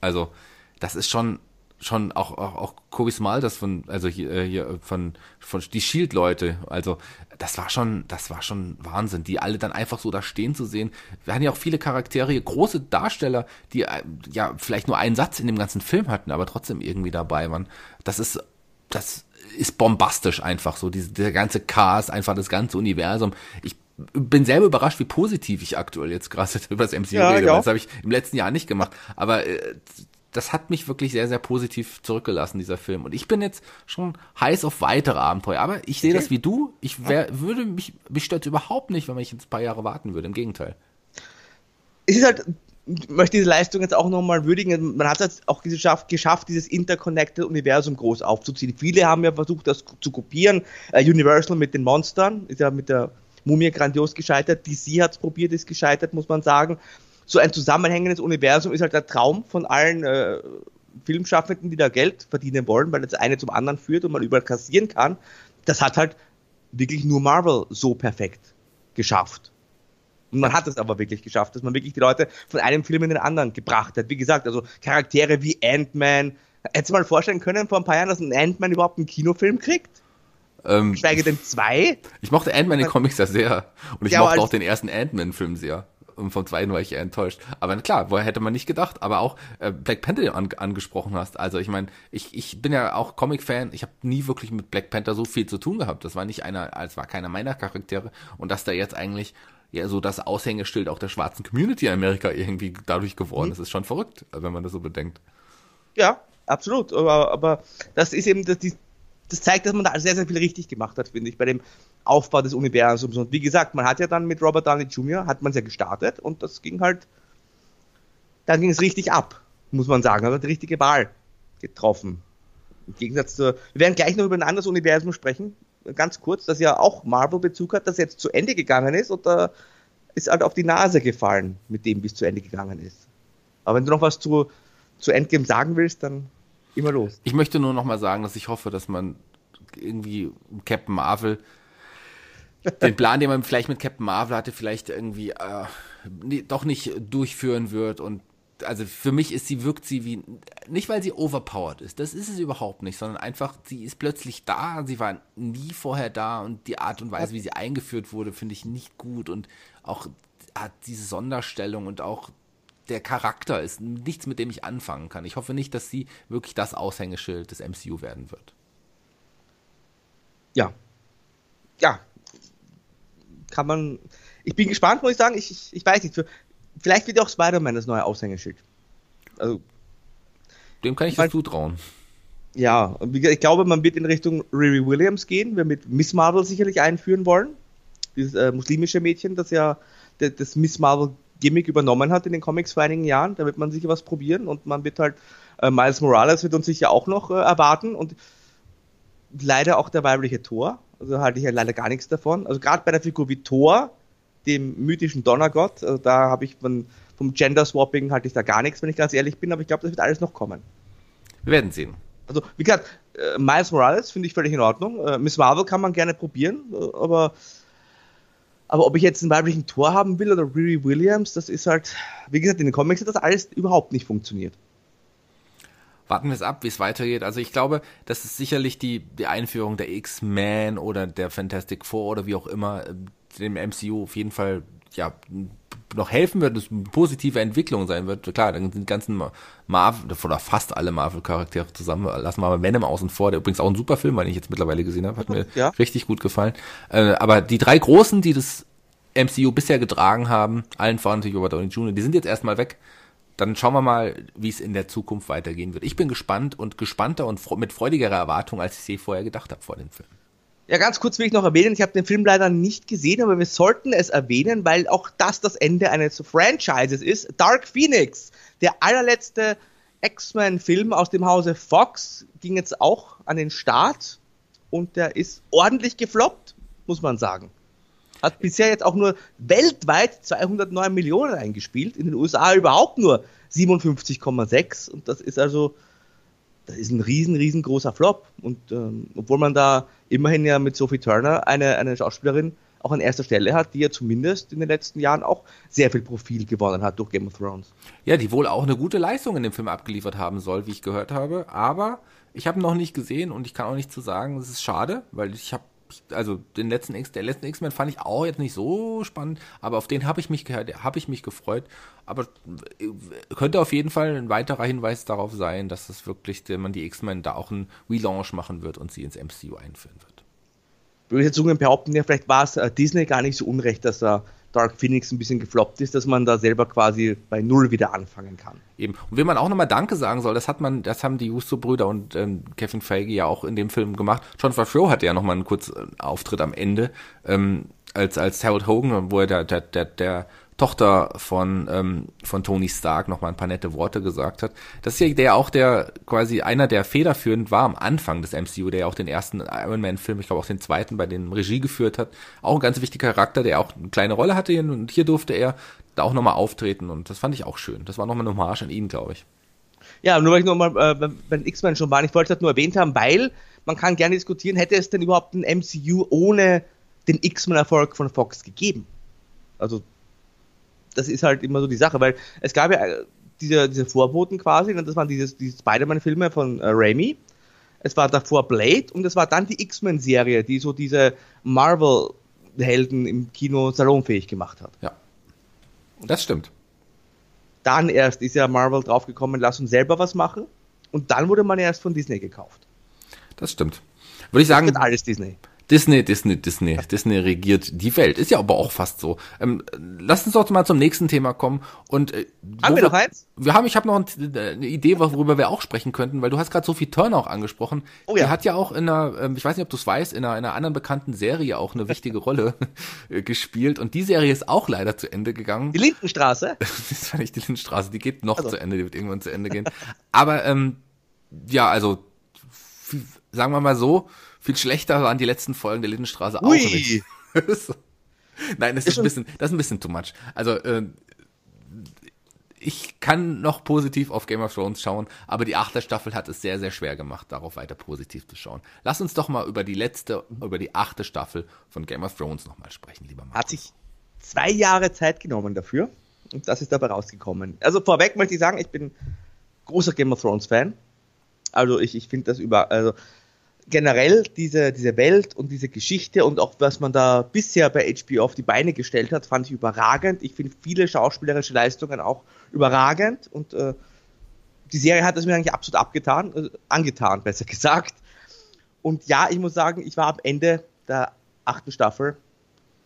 also das ist schon schon auch, auch, auch Kobe das von, also hier, äh, hier von, von die Shield-Leute, also das war schon, das war schon Wahnsinn, die alle dann einfach so da stehen zu sehen. Wir hatten ja auch viele Charaktere, große Darsteller, die äh, ja vielleicht nur einen Satz in dem ganzen Film hatten, aber trotzdem irgendwie dabei waren. Das ist, das ist bombastisch einfach so, diese, der ganze Cast, einfach das ganze Universum. Ich bin selber überrascht, wie positiv ich aktuell jetzt gerade [laughs] über das MCU ja, rede. Das habe ich im letzten Jahr nicht gemacht. Aber äh, das hat mich wirklich sehr, sehr positiv zurückgelassen, dieser Film. Und ich bin jetzt schon heiß auf weitere Abenteuer. Aber ich sehe okay. das wie du. Ich wär, würde mich, mich stört überhaupt nicht, wenn ich jetzt ein paar Jahre warten würde. Im Gegenteil. Es ist halt, ich möchte diese Leistung jetzt auch nochmal würdigen. Man hat es auch geschafft, geschafft, dieses Interconnected Universum groß aufzuziehen. Viele haben ja versucht, das zu kopieren. Uh, Universal mit den Monstern ist ja mit der Mumie grandios gescheitert. DC hat es probiert, ist gescheitert, muss man sagen so ein zusammenhängendes Universum ist halt der Traum von allen äh, Filmschaffenden, die da Geld verdienen wollen, weil das eine zum anderen führt und man überall kassieren kann. Das hat halt wirklich nur Marvel so perfekt geschafft. Und man hat es aber wirklich geschafft, dass man wirklich die Leute von einem Film in den anderen gebracht hat. Wie gesagt, also Charaktere wie Ant-Man. Hättest du mal vorstellen können vor ein paar Jahren, dass ein Ant-Man überhaupt einen Kinofilm kriegt? Ähm, Schweige denn zwei? Ich mochte Ant-Man in den Comics ja sehr. Und ich ja, mochte auch den ersten Ant-Man-Film sehr. Und vom zweiten war ich eher enttäuscht. Aber klar, woher hätte man nicht gedacht. Aber auch äh, Black Panther an, angesprochen hast. Also ich meine, ich, ich bin ja auch Comic-Fan. Ich habe nie wirklich mit Black Panther so viel zu tun gehabt. Das war nicht einer, als war keiner meiner Charaktere. Und dass da jetzt eigentlich ja so das Aushängeschild auch der schwarzen Community in Amerika irgendwie dadurch geworden mhm. ist, ist schon verrückt, wenn man das so bedenkt. Ja, absolut. Aber, aber das ist eben das, die, das zeigt, dass man da sehr, sehr viel richtig gemacht hat, finde ich, bei dem Aufbau des Universums. Und wie gesagt, man hat ja dann mit Robert Downey Jr. hat man es ja gestartet und das ging halt, dann ging es richtig ab, muss man sagen. Also die richtige Wahl getroffen. Im Gegensatz zu, wir werden gleich noch über ein anderes Universum sprechen, ganz kurz, das ja auch Marvel-Bezug hat, das jetzt zu Ende gegangen ist und da ist halt auf die Nase gefallen mit dem, wie es zu Ende gegangen ist. Aber wenn du noch was zu, zu Endgame sagen willst, dann immer los. Ich möchte nur noch mal sagen, dass ich hoffe, dass man irgendwie Captain Marvel [laughs] den Plan, den man vielleicht mit Captain Marvel hatte, vielleicht irgendwie äh, nee, doch nicht durchführen wird und also für mich ist sie, wirkt sie wie, nicht weil sie overpowered ist, das ist es überhaupt nicht, sondern einfach, sie ist plötzlich da, sie war nie vorher da und die Art und Weise, wie sie eingeführt wurde, finde ich nicht gut und auch hat diese Sonderstellung und auch der Charakter ist nichts, mit dem ich anfangen kann. Ich hoffe nicht, dass sie wirklich das Aushängeschild des MCU werden wird. Ja. Ja. Kann man. Ich bin gespannt, muss ich sagen. Ich, ich, ich weiß nicht. Für, vielleicht wird auch Spider-Man das neue Aushängeschild. Also. Dem kann ich das zutrauen. Ja, ich glaube, man wird in Richtung Riri Williams gehen. Wir mit Miss Marvel sicherlich einführen wollen. Dieses äh, muslimische Mädchen, das ja das Miss Marvel Gimmick übernommen hat in den Comics vor einigen Jahren. Da wird man sicher was probieren und man wird halt, äh, Miles Morales wird uns sicher auch noch äh, erwarten und leider auch der weibliche Thor. Also halte ich ja leider gar nichts davon. Also gerade bei der Figur wie Thor dem mythischen Donnergott. Also da habe ich von, vom Gender-Swapping halte ich da gar nichts, wenn ich ganz ehrlich bin, aber ich glaube, das wird alles noch kommen. Wir werden sehen. Also, wie gesagt, äh, Miles Morales finde ich völlig in Ordnung. Äh, Miss Marvel kann man gerne probieren, äh, aber, aber ob ich jetzt einen weiblichen Tor haben will oder Riri Williams, das ist halt, wie gesagt, in den Comics hat das alles überhaupt nicht funktioniert. Warten wir es ab, wie es weitergeht. Also ich glaube, das ist sicherlich die, die Einführung der X-Men oder der Fantastic Four oder wie auch immer äh, dem MCU auf jeden Fall ja noch helfen wird, es eine positive Entwicklung sein wird. Klar, dann sind die ganzen Marvel, oder fast alle Marvel-Charaktere zusammen, lassen wir mal Venom außen vor, der übrigens auch ein super Film, weil ich jetzt mittlerweile gesehen habe, hat mir ja. richtig gut gefallen. Äh, aber die drei Großen, die das MCU bisher getragen haben, allen voran natürlich Robert Downey Jr., die sind jetzt erstmal weg. Dann schauen wir mal, wie es in der Zukunft weitergehen wird. Ich bin gespannt und gespannter und mit freudigerer Erwartung, als ich sie vorher gedacht habe vor dem Film. Ja, ganz kurz will ich noch erwähnen, ich habe den Film leider nicht gesehen, aber wir sollten es erwähnen, weil auch das das Ende eines Franchises ist. Dark Phoenix, der allerletzte X-Men-Film aus dem Hause Fox, ging jetzt auch an den Start und der ist ordentlich gefloppt, muss man sagen. Hat bisher jetzt auch nur weltweit 209 Millionen eingespielt, in den USA überhaupt nur 57,6 und das ist also das ist ein riesen, riesengroßer Flop. Und ähm, obwohl man da immerhin ja mit Sophie Turner eine, eine Schauspielerin auch an erster Stelle hat, die ja zumindest in den letzten Jahren auch sehr viel Profil gewonnen hat durch Game of Thrones. Ja, die wohl auch eine gute Leistung in dem Film abgeliefert haben soll, wie ich gehört habe. Aber ich habe noch nicht gesehen und ich kann auch nicht zu sagen, es ist schade, weil ich habe also den letzten X, der letzten X-Men fand ich auch jetzt nicht so spannend, aber auf den habe ich mich habe ich mich gefreut. Aber äh, könnte auf jeden Fall ein weiterer Hinweis darauf sein, dass es wirklich, man die X-Men da auch einen Relaunch machen wird und sie ins MCU einführen wird. Böse Zungen behaupten ja, vielleicht war es äh, Disney gar nicht so unrecht, dass er Dark Phoenix ein bisschen gefloppt ist, dass man da selber quasi bei Null wieder anfangen kann. Eben. Und wenn man auch nochmal Danke sagen soll, das hat man, das haben die Justo-Brüder und ähm, Kevin Feige ja auch in dem Film gemacht. John Favreau hatte ja nochmal einen kurzen Auftritt am Ende, ähm, als, als Harold Hogan, wo er der, der, der, der Tochter von, ähm, von Tony Stark noch mal ein paar nette Worte gesagt hat. Das ist ja der auch der quasi einer der federführend war am Anfang des MCU, der ja auch den ersten Iron Man Film, ich glaube auch den zweiten, bei dem Regie geführt hat. Auch ein ganz wichtiger Charakter, der auch eine kleine Rolle hatte und hier durfte er da auch nochmal auftreten und das fand ich auch schön. Das war nochmal eine Hommage an ihn, glaube ich. Ja, nur weil ich nochmal, äh, wenn X-Men schon war, ich wollte halt nur erwähnt haben, weil man kann gerne diskutieren, hätte es denn überhaupt ein MCU ohne den X-Men-Erfolg von Fox gegeben? Also das ist halt immer so die Sache, weil es gab ja äh, diese, diese Vorboten quasi, und das waren diese, diese Spider-Man-Filme von äh, Raimi. Es war davor Blade und es war dann die X-Men-Serie, die so diese Marvel-Helden im Kino salonfähig gemacht hat. Ja. Das stimmt. Dann erst ist ja Marvel draufgekommen, lass uns selber was machen. Und dann wurde man erst von Disney gekauft. Das stimmt. Würde ich sagen. Das alles Disney. Disney, Disney, Disney. Disney regiert die Welt. Ist ja aber auch fast so. Ähm, lass uns doch mal zum nächsten Thema kommen. Und äh, haben wir noch eins? Wir haben, ich habe noch ein, äh, eine Idee, worüber wir auch sprechen könnten, weil du hast gerade Sophie Turner auch angesprochen. Oh ja. Die hat ja auch in einer, ähm, ich weiß nicht, ob du es weißt, in einer, in einer anderen bekannten Serie auch eine wichtige [laughs] Rolle äh, gespielt. Und die Serie ist auch leider zu Ende gegangen. Die Lindenstraße? [laughs] das ist ja nicht die Lindenstraße, die geht noch also. zu Ende, die wird irgendwann zu Ende gehen. aber ähm, ja, also sagen wir mal so, viel schlechter waren die letzten Folgen der Lindenstraße auch nicht. [laughs] Nein, das ist, ist ein bisschen, das ist ein bisschen too much. Also, äh, ich kann noch positiv auf Game of Thrones schauen, aber die achte Staffel hat es sehr, sehr schwer gemacht, darauf weiter positiv zu schauen. Lass uns doch mal über die letzte, über die achte Staffel von Game of Thrones nochmal sprechen, lieber Markus. Hat sich zwei Jahre Zeit genommen dafür und das ist dabei rausgekommen. Also vorweg möchte ich sagen, ich bin großer Game of Thrones Fan. Also ich, ich finde das über, also generell diese, diese Welt und diese Geschichte und auch was man da bisher bei HBO auf die Beine gestellt hat, fand ich überragend. Ich finde viele schauspielerische Leistungen auch überragend und äh, die Serie hat es mir eigentlich absolut abgetan, äh, angetan, besser [laughs] gesagt. Und ja, ich muss sagen, ich war am Ende der achten Staffel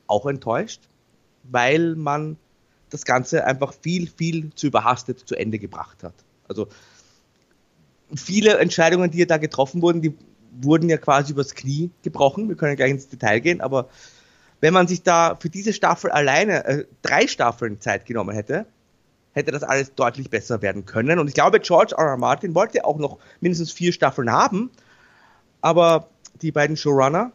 auch enttäuscht, weil man das Ganze einfach viel, viel zu überhastet zu Ende gebracht hat. Also viele Entscheidungen, die da getroffen wurden, die wurden ja quasi übers Knie gebrochen. Wir können gleich ins Detail gehen, aber wenn man sich da für diese Staffel alleine äh, drei Staffeln Zeit genommen hätte, hätte das alles deutlich besser werden können. Und ich glaube, George R. R. Martin wollte auch noch mindestens vier Staffeln haben, aber die beiden Showrunner,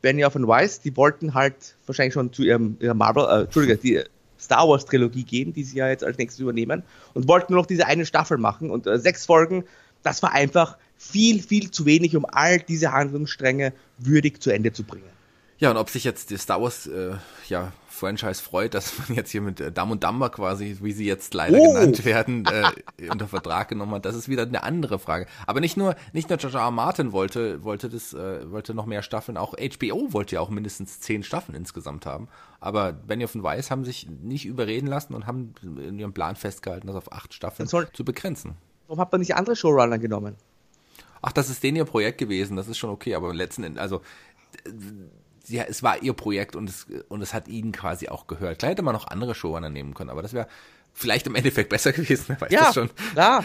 Benioff und Weiss, die wollten halt wahrscheinlich schon zu ihrem, ihrem Marvel, äh, Entschuldige, die Star Wars Trilogie gehen, die sie ja jetzt als nächstes übernehmen und wollten nur noch diese eine Staffel machen und äh, sechs Folgen, das war einfach viel, viel zu wenig, um all diese Handlungsstränge würdig zu Ende zu bringen. Ja, und ob sich jetzt die Star Wars äh, ja, Franchise freut, dass man jetzt hier mit äh, Dumb und Dumber quasi, wie sie jetzt leider oh. genannt werden, äh, unter Vertrag genommen hat, das ist wieder eine andere Frage. Aber nicht nur, nicht nur George R. R. Martin wollte, wollte das, äh, wollte noch mehr Staffeln, auch HBO wollte ja auch mindestens zehn Staffeln insgesamt haben. Aber Benioff und Weiss haben sich nicht überreden lassen und haben in ihrem Plan festgehalten, das auf acht Staffeln soll, zu begrenzen. Warum hat man nicht andere Showrunner genommen? Ach, das ist denen ihr Projekt gewesen, das ist schon okay, aber letzten Endes, also sie, es war ihr Projekt und es, und es hat ihnen quasi auch gehört. Klar hätte man noch andere Showrunner nehmen können, aber das wäre vielleicht im Endeffekt [laughs] besser gewesen, wer weiß ja, das schon. Klar.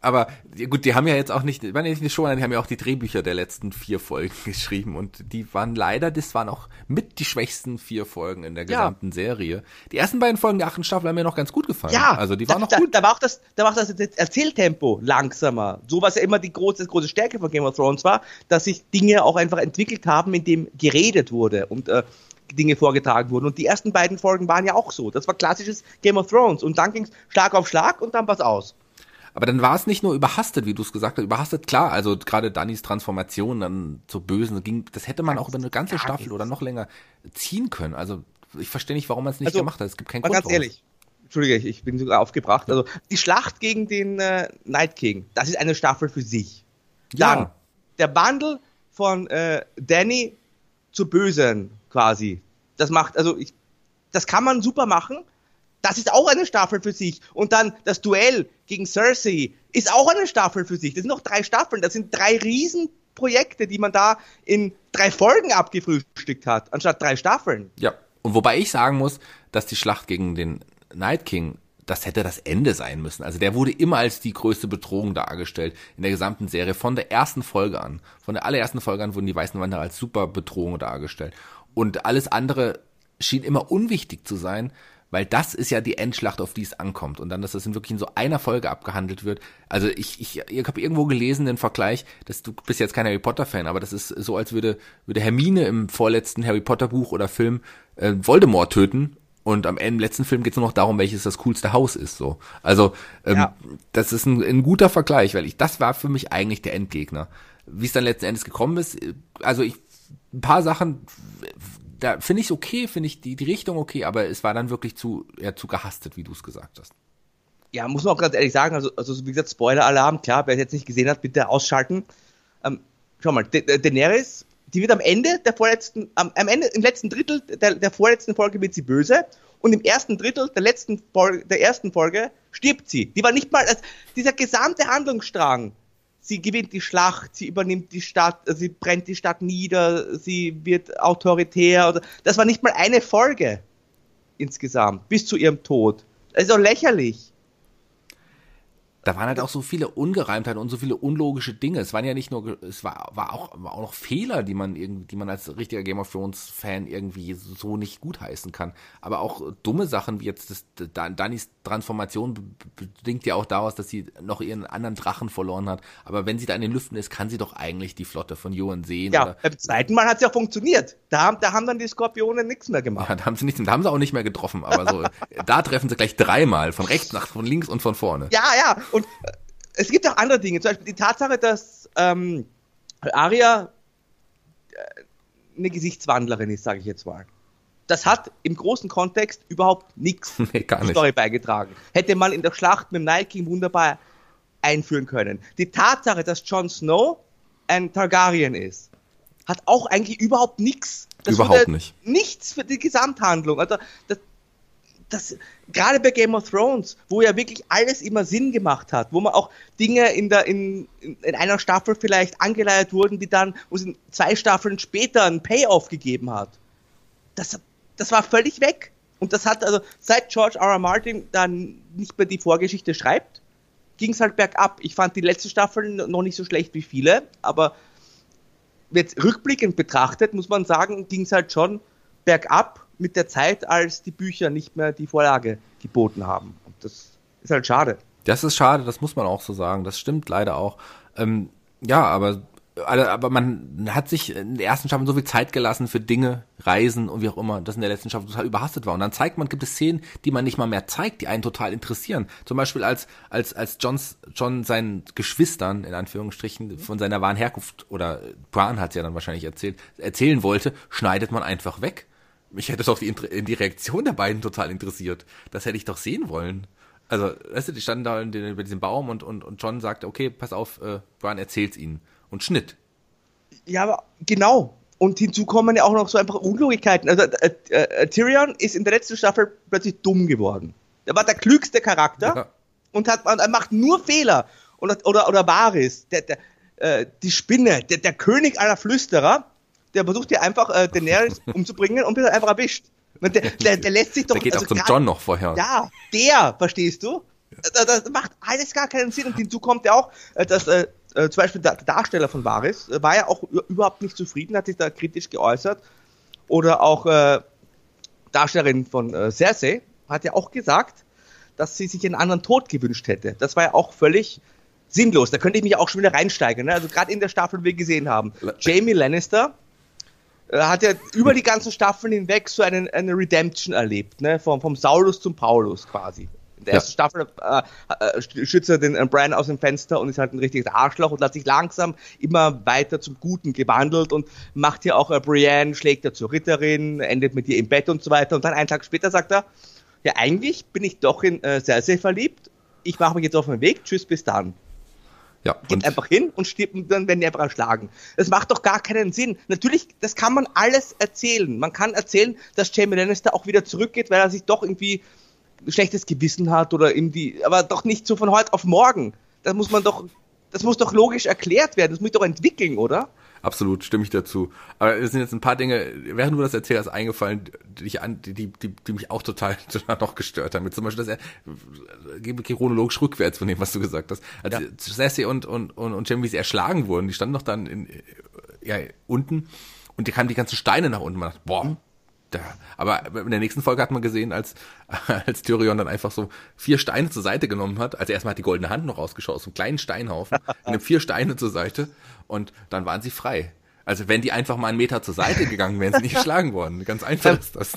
Aber gut, die haben ja jetzt auch nicht, waren ja nicht eine Show, die haben ja auch die Drehbücher der letzten vier Folgen [laughs] geschrieben und die waren leider, das waren auch mit die schwächsten vier Folgen in der gesamten ja. Serie. Die ersten beiden Folgen der achten Staffel haben mir noch ganz gut gefallen. Ja, also die waren noch gut. Da, da, war auch das, da war auch das Erzähltempo langsamer. So was ja immer die große, große Stärke von Game of Thrones war, dass sich Dinge auch einfach entwickelt haben, indem geredet wurde und äh, Dinge vorgetragen wurden. Und die ersten beiden Folgen waren ja auch so. Das war klassisches Game of Thrones. Und dann ging es Schlag auf Schlag und dann was aus. Aber dann war es nicht nur überhastet, wie du es gesagt hast. Überhastet, klar, also gerade Dannys Transformation dann zur Bösen, ging, das hätte man auch über eine ganze Staffel oder noch länger ziehen können. Also ich verstehe nicht, warum man es nicht also, gemacht hat. Es gibt keinen Grund. Ganz ehrlich, Entschuldige, ich, ich bin sogar aufgebracht. Also die Schlacht gegen den äh, Night King, das ist eine Staffel für sich. Dann ja. der Wandel von äh, Danny zu Bösen quasi. Das macht, also ich, das kann man super machen, das ist auch eine Staffel für sich. Und dann das Duell gegen Cersei ist auch eine Staffel für sich. Das sind noch drei Staffeln. Das sind drei Riesenprojekte, die man da in drei Folgen abgefrühstückt hat, anstatt drei Staffeln. Ja. Und wobei ich sagen muss, dass die Schlacht gegen den Night King das hätte das Ende sein müssen. Also der wurde immer als die größte Bedrohung dargestellt in der gesamten Serie, von der ersten Folge an. Von der allerersten Folge an wurden die Weißen Wanderer als super Bedrohung dargestellt. Und alles andere schien immer unwichtig zu sein, weil das ist ja die Endschlacht, auf die es ankommt. Und dann, dass das in wirklich in so einer Folge abgehandelt wird. Also ich, ich, ich habe irgendwo gelesen den Vergleich, dass du bist jetzt kein Harry Potter Fan, aber das ist so, als würde, würde Hermine im vorletzten Harry Potter Buch oder Film äh, Voldemort töten und am Ende, im letzten Film geht es nur noch darum, welches das coolste Haus ist. So, also ähm, ja. das ist ein, ein guter Vergleich, weil ich das war für mich eigentlich der Endgegner. Wie es dann letzten Endes gekommen ist, also ich ein paar Sachen da finde ich es okay, finde ich die, die Richtung okay, aber es war dann wirklich zu, ja, zu gehastet, wie du es gesagt hast. Ja, muss man auch ganz ehrlich sagen, also, also wie gesagt, Spoiler-Alarm, klar, wer es jetzt nicht gesehen hat, bitte ausschalten. Ähm, schau mal, da Daenerys, die wird am Ende der vorletzten, am, am Ende, im letzten Drittel der, der vorletzten Folge wird sie böse und im ersten Drittel der letzten Folge, der ersten Folge stirbt sie. Die war nicht mal, also dieser gesamte Handlungsstrang sie gewinnt die Schlacht, sie übernimmt die Stadt, sie brennt die Stadt nieder, sie wird autoritär. Oder, das war nicht mal eine Folge insgesamt, bis zu ihrem Tod. Doch lächerlich da waren halt auch so viele Ungereimtheiten und so viele unlogische Dinge. Es waren ja nicht nur, es war, war, auch, war auch noch Fehler, die man irgendwie, die man als richtiger Game of Thrones Fan irgendwie so nicht gutheißen kann. Aber auch dumme Sachen wie jetzt das, Dannys Transformation bedingt ja auch daraus, dass sie noch ihren anderen Drachen verloren hat. Aber wenn sie da in den Lüften ist, kann sie doch eigentlich die Flotte von Johan sehen. Ja, beim zweiten Mal hat es ja funktioniert. Da, da haben dann die Skorpione nichts mehr gemacht. Ja, da haben sie nichts, da haben sie auch nicht mehr getroffen. Aber so, [laughs] da treffen sie gleich dreimal, von rechts nach, von links und von vorne. Ja, ja. Und äh, es gibt auch andere Dinge, zum Beispiel die Tatsache, dass ähm, Aria äh, eine Gesichtswandlerin ist, sage ich jetzt mal. Das hat im großen Kontext überhaupt nichts [laughs] nee, zur Story beigetragen. Hätte man in der Schlacht mit King wunderbar einführen können. Die Tatsache, dass Jon Snow ein Targaryen ist, hat auch eigentlich überhaupt nichts. Überhaupt nicht. Nichts für die Gesamthandlung. Also das, das, gerade bei Game of Thrones, wo ja wirklich alles immer Sinn gemacht hat, wo man auch Dinge in der, in, in einer Staffel vielleicht angeleiert wurden, die dann, wo es in zwei Staffeln später einen Payoff gegeben hat. Das, das war völlig weg. Und das hat, also, seit George R. R. Martin dann nicht mehr die Vorgeschichte schreibt, ging es halt bergab. Ich fand die letzte Staffel noch nicht so schlecht wie viele, aber jetzt rückblickend betrachtet, muss man sagen, ging es halt schon bergab mit der Zeit, als die Bücher nicht mehr die Vorlage geboten haben. Und das ist halt schade. Das ist schade, das muss man auch so sagen. Das stimmt leider auch. Ähm, ja, aber aber man hat sich in der ersten Staffel so viel Zeit gelassen für Dinge, Reisen und wie auch immer, das in der letzten Staffel total überhastet war. Und dann zeigt man, gibt es Szenen, die man nicht mal mehr zeigt, die einen total interessieren. Zum Beispiel als, als, als Johns, John seinen Geschwistern, in Anführungsstrichen, von seiner wahren Herkunft, oder Bran hat es ja dann wahrscheinlich erzählt, erzählen wollte, schneidet man einfach weg. Mich hätte doch die, die Reaktion der beiden total interessiert. Das hätte ich doch sehen wollen. Also, weißt du, die standen da über diesem Baum und, und, und John sagte, okay, pass auf, äh, Bran erzählt's ihnen. Und Schnitt. Ja, aber genau. Und hinzu kommen ja auch noch so einfach Unlogikkeiten. Also äh, äh, Tyrion ist in der letzten Staffel plötzlich dumm geworden. Der war der klügste Charakter ja. und hat und er macht nur Fehler. Und, oder oder Varys, der, der, äh, die Spinne, der, der König aller Flüsterer, der versucht ja einfach äh, Daenerys [laughs] umzubringen und wird einfach erwischt. Der, der, der lässt sich doch. Der geht also auch zum grad, John noch vorher. Ja, der, verstehst du? Das, das, macht alles gar keinen Sinn. Und hinzu kommt ja auch, äh, dass äh, äh, zum Beispiel der Darsteller von Varys äh, war ja auch überhaupt nicht zufrieden, hat sich da kritisch geäußert. Oder auch äh, Darstellerin von äh, Cersei hat ja auch gesagt, dass sie sich einen anderen Tod gewünscht hätte. Das war ja auch völlig sinnlos. Da könnte ich mich auch schon wieder reinsteigen. Ne? Also gerade in der Staffel, die wir gesehen haben. Jamie Lannister hat ja über die ganzen Staffeln hinweg so einen, eine Redemption erlebt, ne? Vom, vom Saulus zum Paulus quasi. In der ersten ja. Staffel äh, äh, schützt er den äh, Brian aus dem Fenster und ist halt ein richtiges Arschloch und hat sich langsam immer weiter zum Guten gewandelt und macht hier auch äh, Brienne, schlägt er zur Ritterin, endet mit ihr im Bett und so weiter. Und dann einen Tag später sagt er, ja eigentlich bin ich doch in äh, sehr, sehr verliebt. Ich mache mich jetzt auf den Weg. Tschüss, bis dann. Ja, Geht einfach hin und stirbt und dann werden die einfach erschlagen. Das macht doch gar keinen Sinn. Natürlich, das kann man alles erzählen. Man kann erzählen, dass Jamie Lannister auch wieder zurückgeht, weil er sich doch irgendwie schlechtes Gewissen hat oder irgendwie, aber doch nicht so von heute auf morgen. Das muss man doch, das muss doch logisch erklärt werden. Das muss ich doch entwickeln, oder? Absolut, stimme ich dazu. Aber es sind jetzt ein paar Dinge, während du das erzählst, eingefallen, die, die, die, die, die mich auch total, [laughs] total noch gestört haben. Zum Beispiel, dass er, gebe chronologisch rückwärts von dem, was du gesagt hast. Als ja. Cersei und, und, und, und Jamie, wie sie erschlagen wurden, die standen doch dann in, ja, unten und die kamen die ganzen Steine nach unten. Man dachte, boah, da. Aber in der nächsten Folge hat man gesehen, als, [laughs] als Tyrion dann einfach so vier Steine zur Seite genommen hat. Also erstmal hat die goldene Hand noch rausgeschaut aus einem kleinen Steinhaufen, [laughs] nimmt vier Steine zur Seite und dann waren sie frei. Also wenn die einfach mal einen Meter zur Seite gegangen wären, sie nicht [laughs] geschlagen worden. Ganz einfach ist das.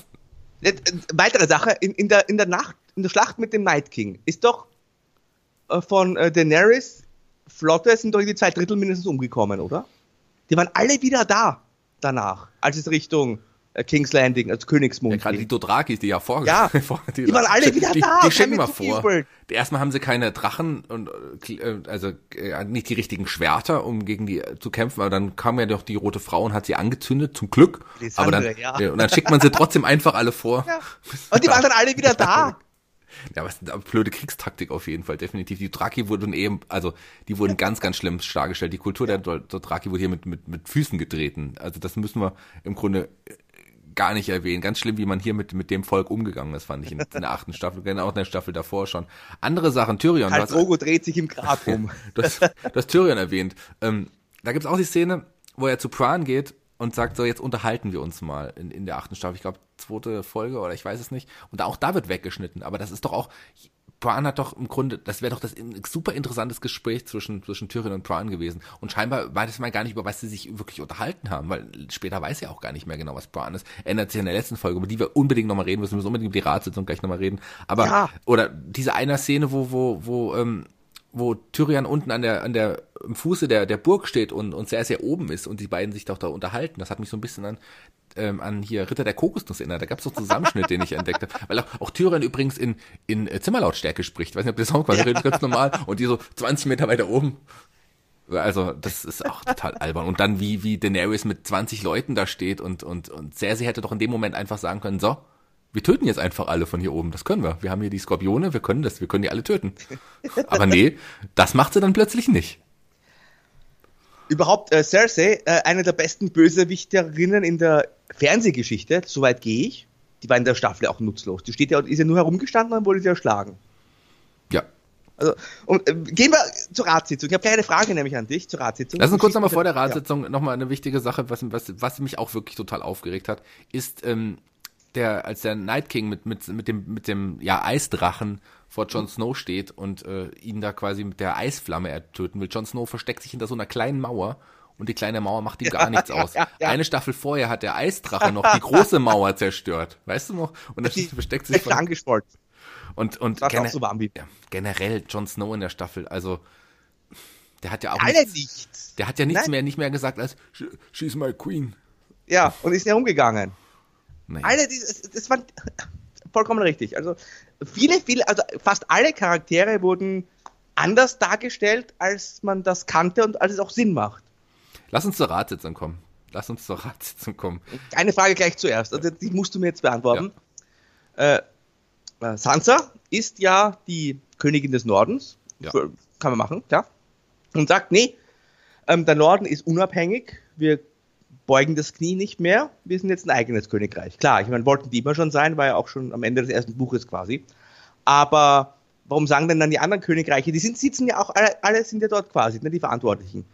Äh, weitere Sache, in, in, der, in der Nacht, in der Schlacht mit dem Night King ist doch äh, von äh, Daenerys Flotte sind doch die zwei Drittel mindestens umgekommen, oder? Die waren alle wieder da danach, als es Richtung äh, King's Landing, als Königsmund. Ja, gerade die Dothrakis, die ja vor, ja, [laughs] die, die waren alle wieder die, da. Die schicken wir vor. Erstmal haben sie keine Drachen und äh, also äh, nicht die richtigen Schwerter, um gegen die zu kämpfen, aber dann kam ja doch die rote Frau und hat sie angezündet, zum Glück. Aber dann, ja. und dann schickt man sie trotzdem einfach alle vor. Ja. Und die waren dann alle wieder da. [laughs] Ja, was eine blöde Kriegstaktik auf jeden Fall, definitiv. Die Draki wurden eben, also die wurden ganz, ganz schlimm dargestellt. Die Kultur der Draki wurde hier mit, mit, mit Füßen getreten. Also das müssen wir im Grunde gar nicht erwähnen. Ganz schlimm, wie man hier mit, mit dem Volk umgegangen ist, fand ich in, in der [laughs] achten Staffel, genau in der Staffel davor schon. Andere Sachen, Tyrion. Halt Drogo dreht sich im Grab [laughs] rum. du, hast, du hast Tyrion erwähnt. Ähm, da gibt's auch die Szene, wo er zu Pran geht und sagt, so jetzt unterhalten wir uns mal in, in der achten Staffel. Ich glaube, zweite Folge oder ich weiß es nicht. Und auch da wird weggeschnitten. Aber das ist doch auch, Bran hat doch im Grunde, das wäre doch das super interessantes Gespräch zwischen, zwischen Tyrion und Bran gewesen. Und scheinbar weiß man gar nicht, über was sie sich wirklich unterhalten haben, weil später weiß er auch gar nicht mehr genau, was Bran ist. Ändert sich in der letzten Folge, über die wir unbedingt nochmal reden müssen. Wir müssen unbedingt über die Ratssitzung gleich nochmal reden. Aber, ja. oder diese eine Szene, wo, wo, wo, ähm, wo Tyrion unten an der, an der, im Fuße der, der Burg steht und, und sehr, sehr oben ist und die beiden sich doch da unterhalten. Das hat mich so ein bisschen an ähm, an hier Ritter der Kokosnuss erinnert. Da gab es doch Zusammenschnitt, den ich entdeckt habe. Weil auch, auch Tyrion übrigens in, in äh, Zimmerlautstärke spricht. Ich weiß nicht, ob der Song quasi ja. redet ganz normal und die so 20 Meter weiter oben. Also, das ist auch total albern. Und dann, wie, wie Daenerys mit 20 Leuten da steht und, und, und Cersei hätte doch in dem Moment einfach sagen können, so, wir töten jetzt einfach alle von hier oben. Das können wir. Wir haben hier die Skorpione, wir können das, wir können die alle töten. Aber nee, das macht sie dann plötzlich nicht überhaupt äh, Cersei, äh, eine der besten Bösewichterinnen in der Fernsehgeschichte, soweit gehe ich. Die war in der Staffel auch nutzlos. Die steht ja, ist ja nur herumgestanden und wurde sie erschlagen. Ja. Also, und äh, gehen wir zur Ratssitzung. Ich habe gleich eine Frage nämlich an dich zur Ratssitzung. Lass uns kurz nochmal vor der Ratssitzung ja. nochmal eine wichtige Sache, was, was, was mich auch wirklich total aufgeregt hat, ist, ähm, der, als der Night King mit, mit, mit dem, mit dem, ja, Eisdrachen vor Jon Snow steht und äh, ihn da quasi mit der Eisflamme ertöten will. Jon Snow versteckt sich hinter so einer kleinen Mauer und die kleine Mauer macht ihm gar nichts aus. Ja, ja. Eine Staffel vorher hat der Eisdrache noch die große Mauer zerstört. Weißt du noch? Und das versteckt sich von, angeschwollt. Und, und gener so warm. Ja, generell Jon Snow in der Staffel, also der hat ja auch nichts, nichts. Der hat ja nichts Nein. mehr, nicht mehr gesagt als She's my queen. Ja, und ist herumgegangen. Naja. Alle, das, das war vollkommen richtig. Also viele, viele, also fast alle Charaktere wurden anders dargestellt, als man das kannte und als es auch Sinn macht. Lass uns zur Ratssitzung kommen. Lass uns zur [laughs] Ratssitzung kommen. Eine Frage gleich zuerst. Also die musst du mir jetzt beantworten. Ja. Äh, äh Sansa ist ja die Königin des Nordens. Ja. Kann man machen, klar. Und sagt, nee, ähm, der Norden ist unabhängig. Wir beugen das Knie nicht mehr. Wir sind jetzt ein eigenes Königreich. Klar, ich meine, wollten die immer schon sein, war ja auch schon am Ende des ersten Buches quasi. Aber warum sagen denn dann die anderen Königreiche, die sind, sitzen ja auch, alle, alle sind ja dort quasi, ne, die Verantwortlichen.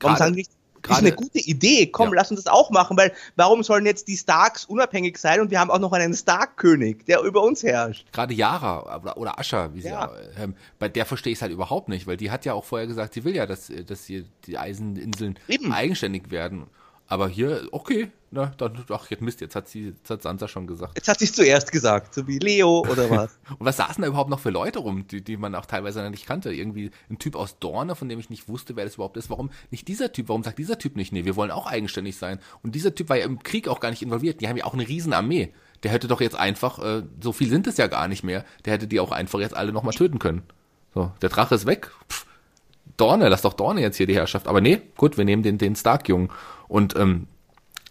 Warum Gerade, sagen die nicht, Grade, ist eine gute Idee. Komm, ja. lass uns das auch machen, weil warum sollen jetzt die Starks unabhängig sein und wir haben auch noch einen Stark-König, der über uns herrscht? Gerade Yara oder, oder Ascha, wie sie ja. ähm, bei der verstehe ich es halt überhaupt nicht, weil die hat ja auch vorher gesagt, sie will ja, dass, dass hier die Eiseninseln Eben. eigenständig werden. Aber hier, okay, na, dann, ach, jetzt Mist, jetzt hat sie, jetzt hat Sansa schon gesagt. Jetzt hat sie es zuerst gesagt, so wie Leo oder [laughs] was. und was saßen da überhaupt noch für Leute rum, die, die man auch teilweise nicht kannte? Irgendwie ein Typ aus Dorne, von dem ich nicht wusste, wer das überhaupt ist. Warum nicht dieser Typ? Warum sagt dieser Typ nicht, nee, wir wollen auch eigenständig sein? Und dieser Typ war ja im Krieg auch gar nicht involviert. Die haben ja auch eine Riesenarmee. Der hätte doch jetzt einfach, äh, so viel sind es ja gar nicht mehr, der hätte die auch einfach jetzt alle nochmal töten können. So, der Drache ist weg. Pff, Dorne, lass doch Dorne jetzt hier die Herrschaft. Aber nee, gut, wir nehmen den, den Stark-Jungen. Und ähm,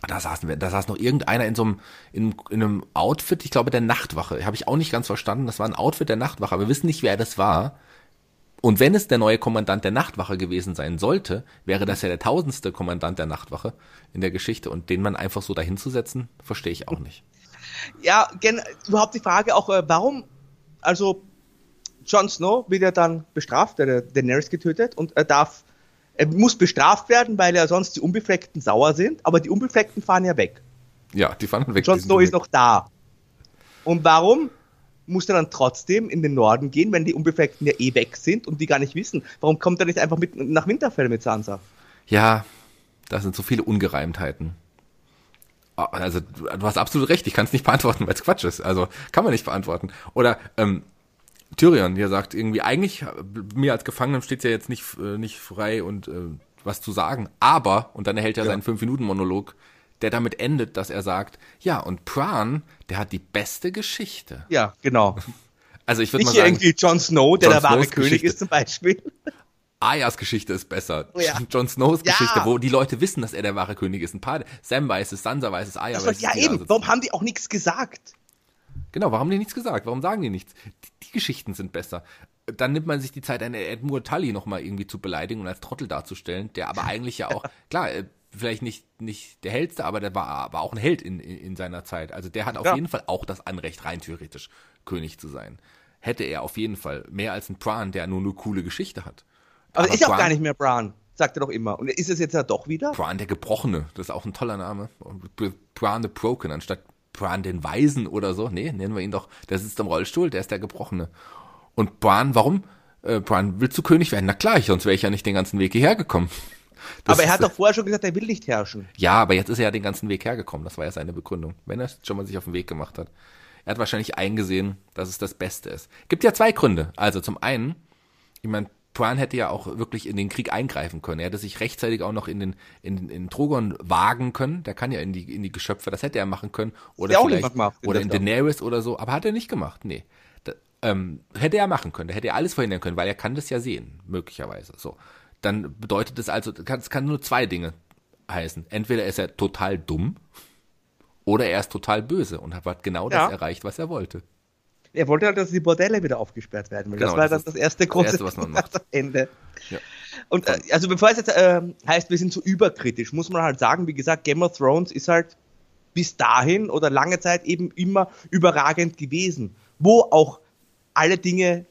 da saßen wir, da saß noch irgendeiner in so einem, in, in einem Outfit, ich glaube der Nachtwache. Habe ich auch nicht ganz verstanden. Das war ein Outfit der Nachtwache. Wir wissen nicht, wer das war. Und wenn es der neue Kommandant der Nachtwache gewesen sein sollte, wäre das ja der tausendste Kommandant der Nachtwache in der Geschichte. Und den man einfach so dahinzusetzen, verstehe ich auch nicht. Ja, gen überhaupt die Frage auch, äh, warum, also Jon Snow wird ja dann bestraft, der Daenerys getötet und er darf er muss bestraft werden, weil ja sonst die Unbefleckten sauer sind, aber die Unbefleckten fahren ja weg. Ja, die fahren weg. Jon Snow ist noch da. Und warum muss er dann trotzdem in den Norden gehen, wenn die Unbefleckten ja eh weg sind und die gar nicht wissen? Warum kommt er nicht einfach mit nach Winterfell mit Sansa? Ja, da sind so viele Ungereimtheiten. Ah, also, du hast absolut recht, ich kann es nicht beantworten, weil es Quatsch ist. Also, kann man nicht beantworten. Oder, ähm, Tyrion, der sagt irgendwie, eigentlich, mir als Gefangenem steht ja jetzt nicht, äh, nicht frei und äh, was zu sagen. Aber, und dann erhält er ja. seinen 5-Minuten-Monolog, der damit endet, dass er sagt, ja, und Bran, der hat die beste Geschichte. Ja, genau. [laughs] Also ich würde mal sagen. irgendwie Jon Snow, der Jon der wahre König Geschichte. ist zum Beispiel. [laughs] Ayas Geschichte ist besser. Oh ja. [laughs] Jon Snows ja. Geschichte, wo die Leute wissen, dass er der wahre König ist. Ein paar, Sam weiß es, Sansa weiß es, Aya weiß es. Ja, eben. Warum haben die auch nichts gesagt? Genau, warum haben die nichts gesagt? Warum sagen die nichts? Die, die Geschichten sind besser. Dann nimmt man sich die Zeit, einen Edmure Tully nochmal irgendwie zu beleidigen und als Trottel darzustellen, der aber [laughs] eigentlich ja auch, klar, äh, vielleicht nicht, nicht der hellste, aber der war, war auch ein Held in, in, in seiner Zeit. Also der hat auf ja. jeden Fall auch das Anrecht, rein theoretisch König zu sein. Hätte er auf jeden Fall. Mehr als ein Bran, der nur eine coole Geschichte hat. Aber, aber ist Bran, auch gar nicht mehr Bran, sagt er doch immer. Und ist es jetzt ja doch wieder? Bran der Gebrochene, das ist auch ein toller Name. Bran the Broken anstatt Bran den Weisen oder so. Nee, nennen wir ihn doch. Der sitzt im Rollstuhl, der ist der Gebrochene. Und Bran, warum? Äh, Bran, willst du König werden? Na klar, sonst wäre ich ja nicht den ganzen Weg hierher gekommen. Das aber er hat doch vorher schon gesagt, er will nicht herrschen. Ja, aber jetzt ist er ja den ganzen Weg hergekommen. Das war ja seine Begründung. Wenn er schon mal sich auf den Weg gemacht hat. Er hat wahrscheinlich eingesehen, dass es das Beste ist. Gibt ja zwei Gründe. Also zum einen, ich meine, Bran hätte ja auch wirklich in den Krieg eingreifen können. Er hätte sich rechtzeitig auch noch in den in, in Drogon wagen können. Der kann ja in die in die Geschöpfe, das hätte er machen können oder vielleicht gemacht, oder in Daenerys oder so, aber hat er nicht gemacht. Nee. Da, ähm, hätte er machen können, da hätte er alles verhindern können, weil er kann das ja sehen, möglicherweise. So. Dann bedeutet das also, es kann, nur zwei Dinge heißen. Entweder ist er total dumm oder er ist total böse und hat genau das ja. erreicht, was er wollte. Er wollte halt, dass die Bordelle wieder aufgesperrt werden. Genau, das war das dann das erste große das erste, macht. am Ende. Ja. Und äh, also bevor es jetzt äh, heißt, wir sind zu überkritisch, muss man halt sagen, wie gesagt, Game of Thrones ist halt bis dahin oder lange Zeit eben immer überragend gewesen, wo auch alle Dinge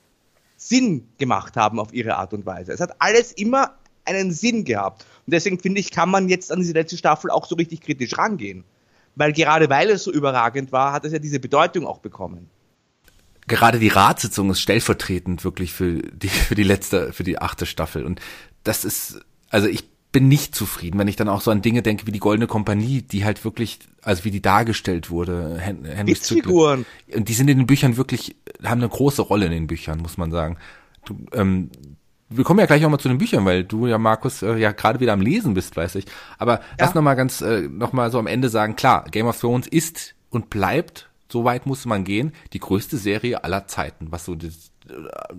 Sinn gemacht haben auf ihre Art und Weise. Es hat alles immer einen Sinn gehabt. Und deswegen finde ich, kann man jetzt an diese letzte Staffel auch so richtig kritisch rangehen. Weil gerade weil es so überragend war, hat es ja diese Bedeutung auch bekommen gerade die Ratssitzung ist stellvertretend wirklich für die, für die letzte, für die achte Staffel. Und das ist, also ich bin nicht zufrieden, wenn ich dann auch so an Dinge denke wie die Goldene Kompanie, die halt wirklich, also wie die dargestellt wurde. Hen Witzfiguren. Und die sind in den Büchern wirklich, haben eine große Rolle in den Büchern, muss man sagen. Du, ähm, wir kommen ja gleich auch mal zu den Büchern, weil du ja, Markus, äh, ja gerade wieder am Lesen bist, weiß ich. Aber ja. lass noch mal ganz, äh, noch mal so am Ende sagen, klar, Game of Thrones ist und bleibt, so weit muss man gehen, die größte Serie aller Zeiten, was so das, äh,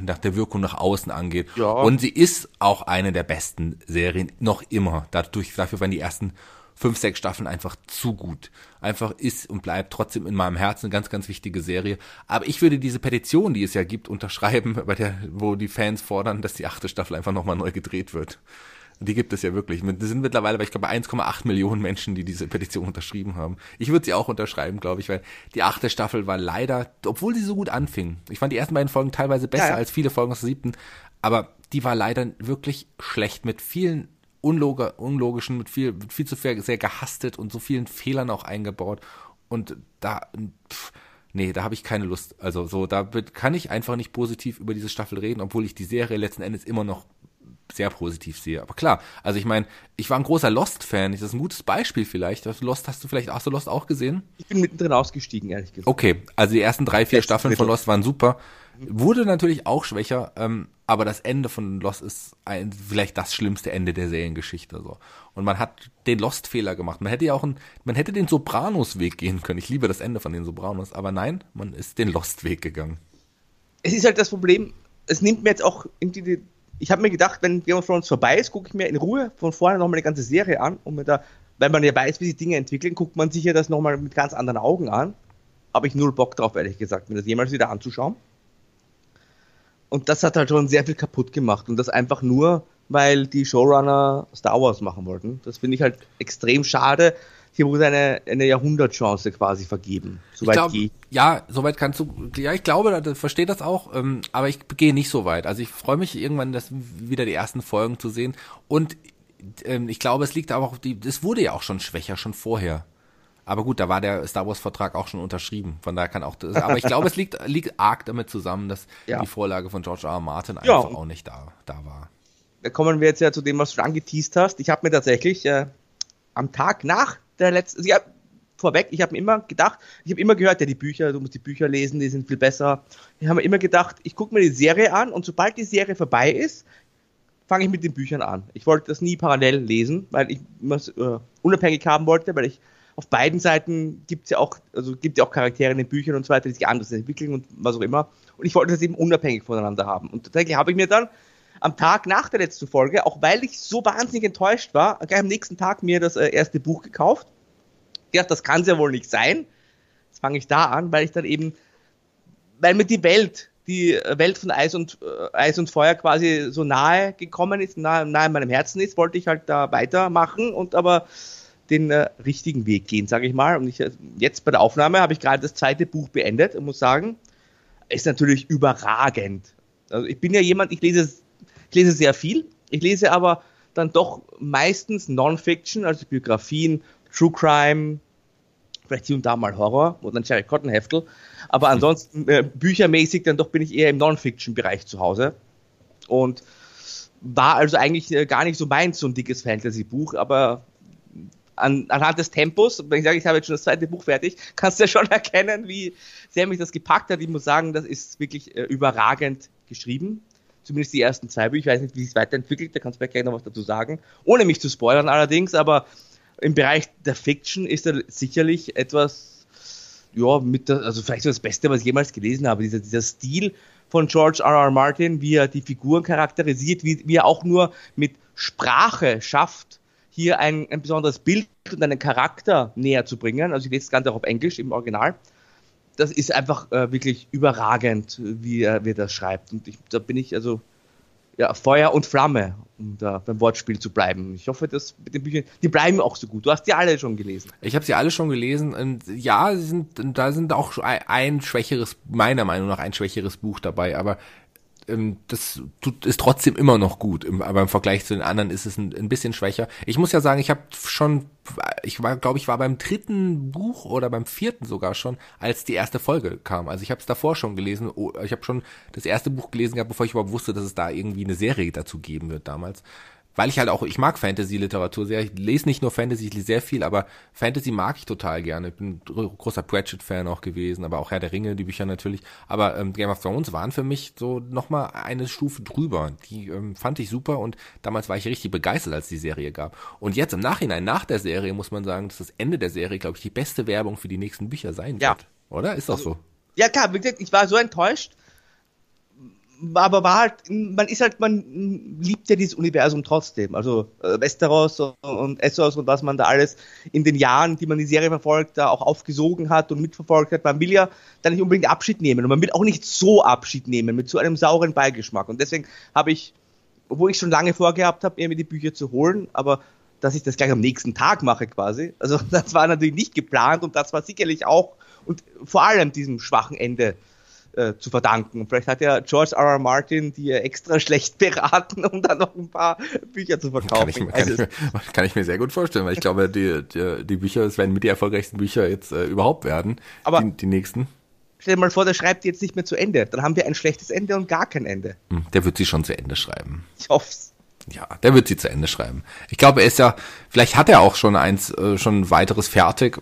nach der Wirkung nach außen angeht. Ja. Und sie ist auch eine der besten Serien, noch immer. Dadurch, dafür waren die ersten fünf, sechs Staffeln einfach zu gut. Einfach ist und bleibt trotzdem in meinem Herzen eine ganz, ganz wichtige Serie. Aber ich würde diese Petition, die es ja gibt, unterschreiben, [laughs] bei der, wo die Fans fordern, dass die achte Staffel einfach nochmal neu gedreht wird. Die gibt es ja wirklich. Das sind mittlerweile, ich glaube, 1,8 Millionen Menschen, die diese Petition unterschrieben haben. Ich würde sie auch unterschreiben, glaube ich, weil die achte Staffel war leider, obwohl sie so gut anfing. Ich fand die ersten beiden Folgen teilweise besser ja, ja. als viele Folgen aus der siebten, aber die war leider wirklich schlecht mit vielen unlog unlogischen, mit viel, mit viel zu viel, sehr gehastet und so vielen Fehlern auch eingebaut. Und da, pff, nee, da habe ich keine Lust. Also so, da kann ich einfach nicht positiv über diese Staffel reden, obwohl ich die Serie letzten Endes immer noch sehr positiv sehe. Aber klar, also ich meine, ich war ein großer Lost-Fan. Das ist ein gutes Beispiel vielleicht. Lost hast du vielleicht, hast du Lost auch gesehen? Ich bin mittendrin ausgestiegen, ehrlich gesagt. Okay, also die ersten drei, vier Letzte Staffeln von Lost waren super. Wurde natürlich auch schwächer, ähm, aber das Ende von Lost ist ein, vielleicht das schlimmste Ende der Seriengeschichte. So. Und man hat den Lost-Fehler gemacht. Man hätte ja auch ein, man hätte den Sopranos-Weg gehen können. Ich liebe das Ende von den Sopranos, aber nein, man ist den Lost-Weg gegangen. Es ist halt das Problem, es nimmt mir jetzt auch irgendwie die, ich habe mir gedacht, wenn Game of Thrones vorbei ist, gucke ich mir in Ruhe von vorne nochmal eine ganze Serie an, um mir da, weil man ja weiß, wie sich Dinge entwickeln, guckt man sich ja das nochmal mit ganz anderen Augen an. Habe ich null Bock drauf, ehrlich gesagt, mir das jemals wieder anzuschauen. Und das hat halt schon sehr viel kaputt gemacht. Und das einfach nur, weil die Showrunner Star Wars machen wollten. Das finde ich halt extrem schade. Hier wurde eine, eine Jahrhundertchance quasi vergeben. Soweit glaub, Ja, soweit kannst du. Ja, ich glaube, ich verstehe das auch, ähm, aber ich gehe nicht so weit. Also ich freue mich irgendwann, das wieder die ersten Folgen zu sehen. Und ähm, ich glaube, es liegt aber auch, die, es wurde ja auch schon schwächer, schon vorher. Aber gut, da war der Star Wars Vertrag auch schon unterschrieben. Von daher kann auch das, aber ich glaube, es liegt, [laughs] liegt arg damit zusammen, dass ja. die Vorlage von George R. R. Martin einfach ja. auch nicht da, da war. Da kommen wir jetzt ja zu dem, was du angeteased hast. Ich habe mir tatsächlich äh, am Tag nach der letzten, also ja, vorweg, ich habe immer gedacht, ich habe immer gehört, ja, die Bücher, du musst die Bücher lesen, die sind viel besser. Ich habe immer gedacht, ich gucke mir die Serie an und sobald die Serie vorbei ist, fange ich mit den Büchern an. Ich wollte das nie parallel lesen, weil ich es äh, unabhängig haben wollte, weil ich auf beiden Seiten gibt es ja auch, also gibt ja auch Charaktere in den Büchern und so weiter, die sich anders entwickeln und was auch immer. Und ich wollte das eben unabhängig voneinander haben. Und tatsächlich habe ich mir dann am Tag nach der letzten Folge, auch weil ich so wahnsinnig enttäuscht war, gleich am nächsten Tag mir das äh, erste Buch gekauft. Ja, das kann es ja wohl nicht sein. Jetzt fange ich da an, weil ich dann eben, weil mir die Welt, die Welt von Eis und, äh, Eis und Feuer quasi so nahe gekommen ist, nahe, nahe in meinem Herzen ist, wollte ich halt da weitermachen und aber den äh, richtigen Weg gehen, sage ich mal. Und ich, äh, jetzt bei der Aufnahme habe ich gerade das zweite Buch beendet und muss sagen, ist natürlich überragend. Also ich bin ja jemand, ich lese, ich lese sehr viel, ich lese aber dann doch meistens Non-Fiction, also Biografien, True Crime, vielleicht hier und da mal Horror oder ein Jerry Cotton Heftel, aber hm. ansonsten äh, büchermäßig dann doch bin ich eher im Non-Fiction-Bereich zu Hause und war also eigentlich äh, gar nicht so meins, so ein dickes Fantasy-Buch, aber an, anhand des Tempos, wenn ich sage, ich habe jetzt schon das zweite Buch fertig, [laughs] kannst du ja schon erkennen, wie sehr mich das gepackt hat. Ich muss sagen, das ist wirklich äh, überragend geschrieben. Zumindest die ersten zwei Bücher. Ich weiß nicht, wie es weiterentwickelt, da kannst du vielleicht gleich noch was dazu sagen. Ohne mich zu spoilern allerdings, aber im Bereich der Fiction ist er sicherlich etwas, ja, mit der, also vielleicht so das Beste, was ich jemals gelesen habe. Dieser, dieser Stil von George R. R. Martin, wie er die Figuren charakterisiert, wie, wie er auch nur mit Sprache schafft, hier ein, ein besonderes Bild und einen Charakter näher zu bringen. Also ich lese das Ganze auch auf Englisch im Original. Das ist einfach äh, wirklich überragend, wie er, wie er das schreibt. Und ich, da bin ich also ja, Feuer und Flamme, um da beim Wortspiel zu bleiben. Ich hoffe, dass mit den Büchern, die bleiben auch so gut. Du hast die alle schon gelesen. Ich habe sie alle schon gelesen und ja, sind, da sind auch ein schwächeres, meiner Meinung nach ein schwächeres Buch dabei, aber das tut, ist trotzdem immer noch gut, aber im Vergleich zu den anderen ist es ein, ein bisschen schwächer. Ich muss ja sagen, ich habe schon, ich war, glaube ich, war beim dritten Buch oder beim vierten sogar schon, als die erste Folge kam. Also ich habe es davor schon gelesen. Ich habe schon das erste Buch gelesen gehabt, bevor ich überhaupt wusste, dass es da irgendwie eine Serie dazu geben wird damals. Weil ich halt auch, ich mag Fantasy-Literatur sehr. Ich lese nicht nur Fantasy, ich lese sehr viel, aber Fantasy mag ich total gerne. Ich bin ein großer Pratchett-Fan auch gewesen, aber auch Herr der Ringe, die Bücher natürlich. Aber ähm, Game of Thrones waren für mich so nochmal eine Stufe drüber. Die ähm, fand ich super und damals war ich richtig begeistert, als die Serie gab. Und jetzt im Nachhinein, nach der Serie, muss man sagen, dass das Ende der Serie, glaube ich, die beste Werbung für die nächsten Bücher sein Ja. wird. Oder? Ist doch so. Ja, klar, wie gesagt, ich war so enttäuscht, aber war halt, man ist halt, man liebt ja dieses Universum trotzdem. Also äh, Westeros und Essos und was man da alles in den Jahren, die man die Serie verfolgt, da auch aufgesogen hat und mitverfolgt hat. Man will ja da nicht unbedingt Abschied nehmen und man will auch nicht so Abschied nehmen mit so einem sauren Beigeschmack. Und deswegen habe ich, obwohl ich schon lange vorgehabt habe, mir die Bücher zu holen, aber dass ich das gleich am nächsten Tag mache quasi. Also [laughs] das war natürlich nicht geplant und das war sicherlich auch und vor allem diesem schwachen Ende äh, zu verdanken. Vielleicht hat ja George R. R. Martin die extra schlecht [laughs] beraten, um dann noch ein paar Bücher zu verkaufen. Kann ich, kann, Also ich, mir, kann ich mir sehr gut vorstellen, weil ich glaube, die, die, die Bücher, es werden mit die erfolgreichsten Bücher jetzt äh, überhaupt werden. Aber- die, die nächsten. stell dir mal vor, der schreibt jetzt nicht mehr zu Ende. Dann haben wir ein schlechtes Ende und gar kein Ende. Hm, Der wird sie schon zu Ende schreiben. Ich hoff's. Ja, der wird sie zu Ende schreiben. Ich glaube, er ist ja, vielleicht hat er auch schon eins, äh, schon ein weiteres fertig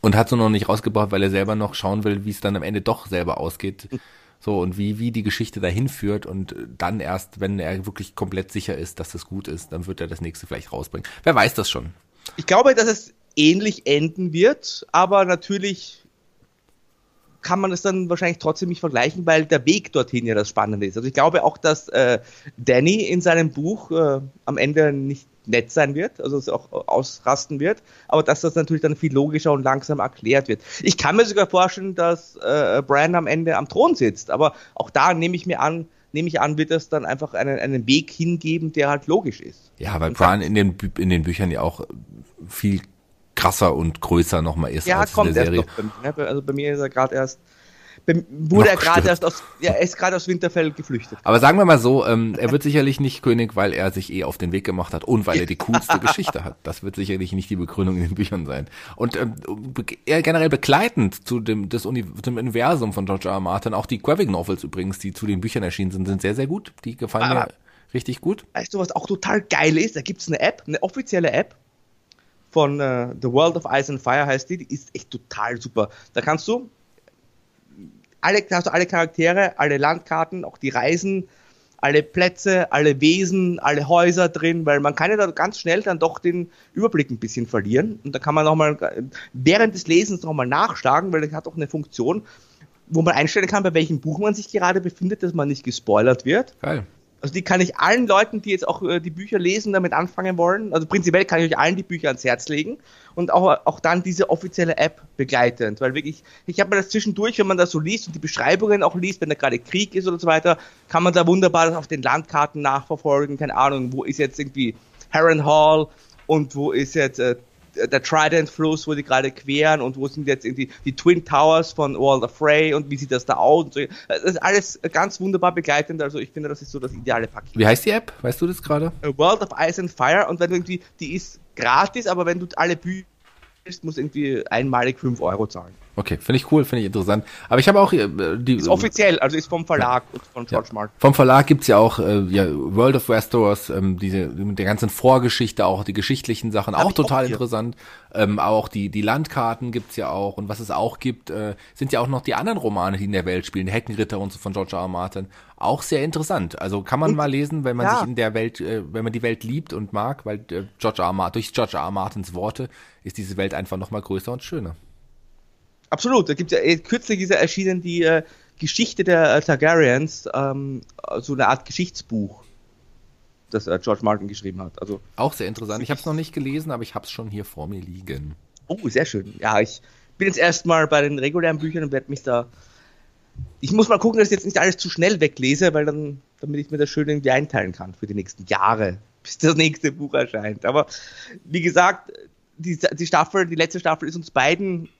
und hat es nur noch nicht rausgebracht, weil er selber noch schauen will, wie es dann am Ende doch selber ausgeht. [laughs] So, und wie, wie die Geschichte dahin führt und dann erst, wenn er wirklich komplett sicher ist, dass das gut ist, dann wird er das nächste vielleicht rausbringen. Wer weiß das schon? Ich glaube, dass es ähnlich enden wird, aber natürlich kann man es dann wahrscheinlich trotzdem nicht vergleichen, weil der Weg dorthin ja das Spannende ist. Also ich glaube auch, dass äh, Danny in seinem Buch äh, am Ende nicht nett sein wird, also es auch ausrasten wird, aber dass das natürlich dann viel logischer und langsam erklärt wird. Ich kann mir sogar vorstellen, dass äh, Bran am Ende am Thron sitzt, aber auch da nehme ich mir an, nehme ich an, wird es dann einfach einen, einen Weg hingeben, der halt logisch ist. Ja, weil Bran in den, in den Büchern ja auch viel krasser und größer nochmal ist Ja, als in kommt der erst Serie. noch bei mir. Ne? Also bei mir ist er gerade erst, wurde er gerade erst aus, ja, er ist gerade aus Winterfell geflüchtet. Aber sagen wir mal so, ähm, er wird sicherlich nicht König, weil er sich eh auf den Weg gemacht hat und weil er die coolste [laughs] Geschichte hat. Das wird sicherlich nicht die Begründung in den Büchern sein. Und ähm, eher generell begleitend zu dem, des Uni dem Universum von George R. R. Martin, auch die Graphic Novels übrigens, die zu den Büchern erschienen sind, sind sehr, sehr gut. Die gefallen Aber- mir richtig gut. Weißt du, was auch total geil ist? Da gibt's eine App, eine offizielle App von äh, The World of Ice and Fire heißt die, die ist echt total super. Da kannst du alle, hast du alle Charaktere, alle Landkarten, auch die Reisen, alle Plätze, alle Wesen, alle Häuser drin, weil man kann ja da ganz schnell dann doch den Überblick ein bisschen verlieren. Und da kann man nochmal während des Lesens nochmal nachschlagen, weil das hat auch eine Funktion, wo man einstellen kann, bei welchem Buch man sich gerade befindet, dass man nicht gespoilert wird. Geil. Also die kann ich allen Leuten, die jetzt auch äh, die Bücher lesen, damit anfangen wollen. Also prinzipiell kann ich euch allen die Bücher ans Herz legen und auch, auch dann diese offizielle App begleitend. Weil wirklich, ich habe mir das zwischendurch, wenn man das so liest und die Beschreibungen auch liest, wenn da gerade Krieg ist oder so weiter, kann man da wunderbar das auf den Landkarten nachverfolgen. Keine Ahnung, wo ist jetzt irgendwie Harrenhal und wo ist jetzt äh, der Trident-Fluss, wo die gerade queren und wo sind jetzt irgendwie die Twin Towers von World of Frey und wie sieht das da aus und so. Das ist alles ganz wunderbar begleitend, also ich finde, das ist so das ideale Paket. Wie heißt die App? Weißt du das gerade? World of Ice and Fire und wenn du irgendwie, die ist gratis, aber wenn du alle Bücher willst, musst du irgendwie einmalig 5 Euro zahlen. Okay, finde ich cool, finde ich interessant. Aber ich habe auch äh, die Ist offiziell, also ist vom Verlag und von George Ja. Martin. Vom Verlag gibt's ja auch äh, ja, World of Westeros, ähm, diese mit der ganzen Vorgeschichte, auch die geschichtlichen Sachen, auch auch total hier. interessant. Ähm, auch die die Landkarten gibt's ja auch und was es auch gibt, äh, sind ja auch noch die anderen Romane, die in der Welt spielen, Heckenritter und so von George R. R. Martin, auch sehr interessant. Also kann man Und- mal lesen, wenn man ja. sich in der Welt, äh, wenn man die Welt liebt und mag, weil äh, George R. R. Martin, durch George R. R. Martins Worte ist diese Welt einfach noch mal größer und schöner. Absolut, da gibt's ja, äh, kürzlich ist ja erschienen die äh, Geschichte der äh, Targaryens, ähm, so eine Art Geschichtsbuch, das äh, George Martin geschrieben hat. Also, Auch sehr interessant. Ich habe es noch nicht gelesen, aber ich habe es schon hier vor mir liegen. oh, sehr schön. Ja, ich bin jetzt erstmal bei den regulären Büchern und werde mich da. Ich muss mal gucken, dass ich jetzt nicht alles zu schnell weglese, weil dann, damit ich mir das schön irgendwie einteilen kann für die nächsten Jahre, [laughs] bis das nächste Buch erscheint. Aber wie gesagt, die, die Staffel, die letzte Staffel ist uns beiden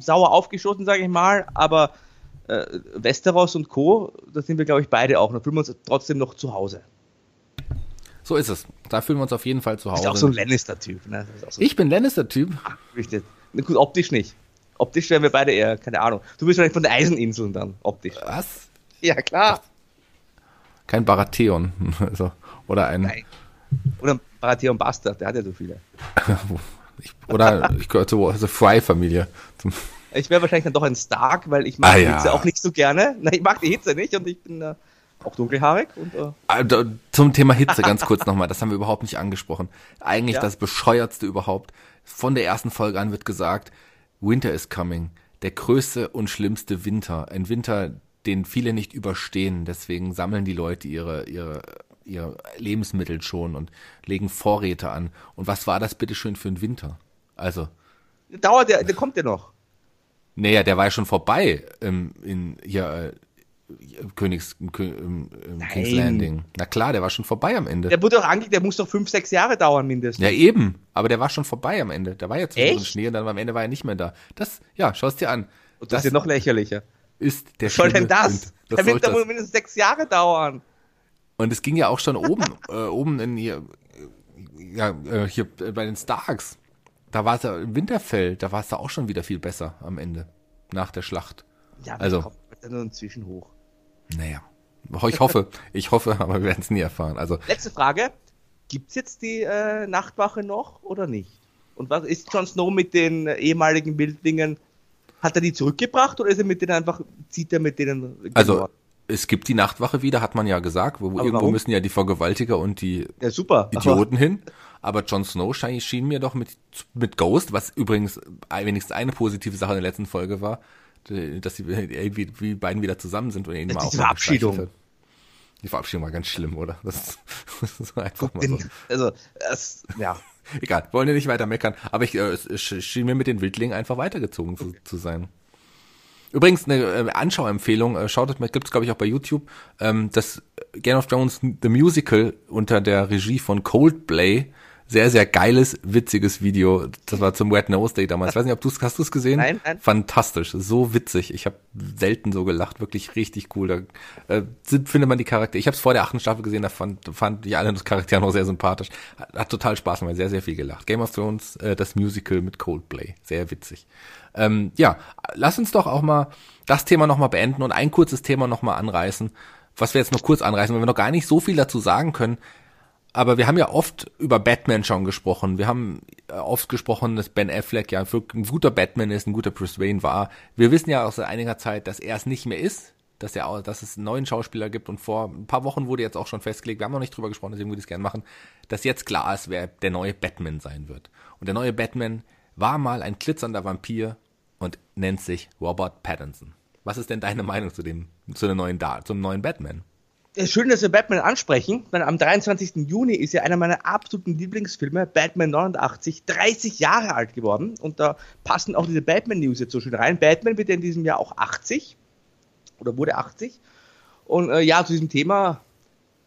sauer aufgeschossen, sage ich mal, aber äh, Westeros und Co., da sind wir, glaube ich, beide auch. Da fühlen wir uns trotzdem noch zu Hause. So ist es. Da fühlen wir uns auf jeden Fall zu Ist Hause. auch so ein Lannister-Typ. Ne? Ist so ich bin Lannister-Typ. richtig. Gut, optisch nicht. Optisch wären wir beide eher, keine Ahnung. Du bist vielleicht von den Eiseninseln dann, optisch. Was? Ja, klar. Kein Baratheon. [laughs] Also, Oder ein. Nein. Oder ein Baratheon Bastard, der hat ja so viele. [laughs] ich, oder ich gehöre zur The Fry-Familie. Ich wäre wahrscheinlich dann doch ein Stark, weil ich mag ah, die Hitze ja. auch nicht so gerne. [laughs] Nein, ich mag die Hitze nicht und ich bin äh, auch dunkelhaarig. Und, äh. Also, zum Thema Hitze ganz kurz nochmal, das haben wir überhaupt nicht angesprochen. Eigentlich ja. das bescheuertste überhaupt. Von der ersten Folge an wird gesagt, Winter is coming. Der größte und schlimmste Winter. Ein Winter, den viele nicht überstehen. Deswegen sammeln die Leute ihre, ihre, ihre Lebensmittel schon und legen Vorräte an. Und was war das bitteschön für ein Winter? Also. Dauert der, der kommt ja noch. Naja, der war ja schon vorbei ähm, in hier äh, Königs ähm, King's Landing. Na klar, der war schon vorbei am Ende. Der wurde doch angelegt, der muss doch fünf, sechs Jahre dauern mindestens. Ja eben, aber der war schon vorbei am Ende. Da war ja zu Schnee und dann am Ende war er nicht mehr da. Das, ja, schau es dir an. Und das, das ist ja noch lächerlicher. Ist der Was soll denn das? das der wird doch mindestens sechs Jahre dauern. Und es ging ja auch schon oben, [laughs] äh, oben in hier, ja, äh, hier bei den Starks da war es ja im Winterfell, da war es da auch schon wieder viel besser am Ende, nach der Schlacht. Ja, also, kommt nur inzwischen hoch. Naja, ich hoffe, [laughs] ich hoffe, aber wir werden es nie erfahren. Also, Letzte Frage, gibt's jetzt die äh, Nachtwache noch oder nicht? Und was ist Jon Snow mit den äh, ehemaligen Wildlingen? Hat er die zurückgebracht oder ist er mit denen einfach, zieht er mit denen? Also, es gibt die Nachtwache wieder, hat man ja gesagt. Wo, irgendwo warum? müssen ja die Vergewaltiger und die ja, super. Idioten hin. Aber Jon Snow schien, schien mir doch mit, mit Ghost, was übrigens wenigstens eine positive Sache in der letzten Folge war, dass sie irgendwie die beiden wieder zusammen sind und ihn mal auch Verabschiedung. Die Verabschiedung war ganz schlimm, oder? Das, [laughs] das ist einfach mal so. Also, es, ja. Egal, wollen wir nicht weiter meckern. Aber ich, äh, es schien mir mit den Wildlingen einfach weitergezogen zu, zu sein. Übrigens eine äh, Anschauempfehlung, äh, schaut es mal, gibt's glaube ich auch bei YouTube, ähm, das Game of Thrones The Musical unter der Regie von Coldplay sehr, sehr geiles, witziges Video. Das war zum Wet Nose Day damals. Ich weiß nicht, ob du hast du es gesehen? Nein, nein. Fantastisch, so witzig. Ich habe selten so gelacht, wirklich richtig cool. Da äh, findet man die Charaktere. Ich habe es vor der achten Staffel gesehen, da fand, fand ich alle Charaktere noch sehr sympathisch. Hat, hat total Spaß gemacht, sehr, sehr viel gelacht. Game of Thrones, äh, das Musical mit Coldplay, sehr witzig. Ähm, ja, lass uns doch auch mal das Thema nochmal beenden und ein kurzes Thema nochmal anreißen, was wir jetzt noch kurz anreißen, weil wir noch gar nicht so viel dazu sagen können aber wir haben ja oft über Batman schon gesprochen. Wir haben äh, oft gesprochen, dass Ben Affleck ja ein guter Batman ist, ein guter Bruce Wayne war. Wir wissen ja auch seit einiger Zeit, dass er es nicht mehr ist, dass er dass es einen neuen Schauspieler gibt und vor ein paar Wochen wurde jetzt auch schon festgelegt, wir haben noch nicht drüber gesprochen, deswegen würde ich es gerne machen, dass jetzt klar ist, wer der neue Batman sein wird. Und der neue Batman war mal ein glitzernder Vampir und nennt sich Robert Pattinson. Was ist denn deine Meinung zu dem, zu der neuen, zum neuen Batman? schön, dass wir Batman ansprechen, weil am 23. Juni ist ja einer meiner absoluten Lieblingsfilme, Batman 89, 30 Jahre alt geworden. Und da passen auch diese Batman-News jetzt so schön rein. Batman wird ja in diesem Jahr auch 80 oder wurde 80. Und äh, ja, zu diesem Thema,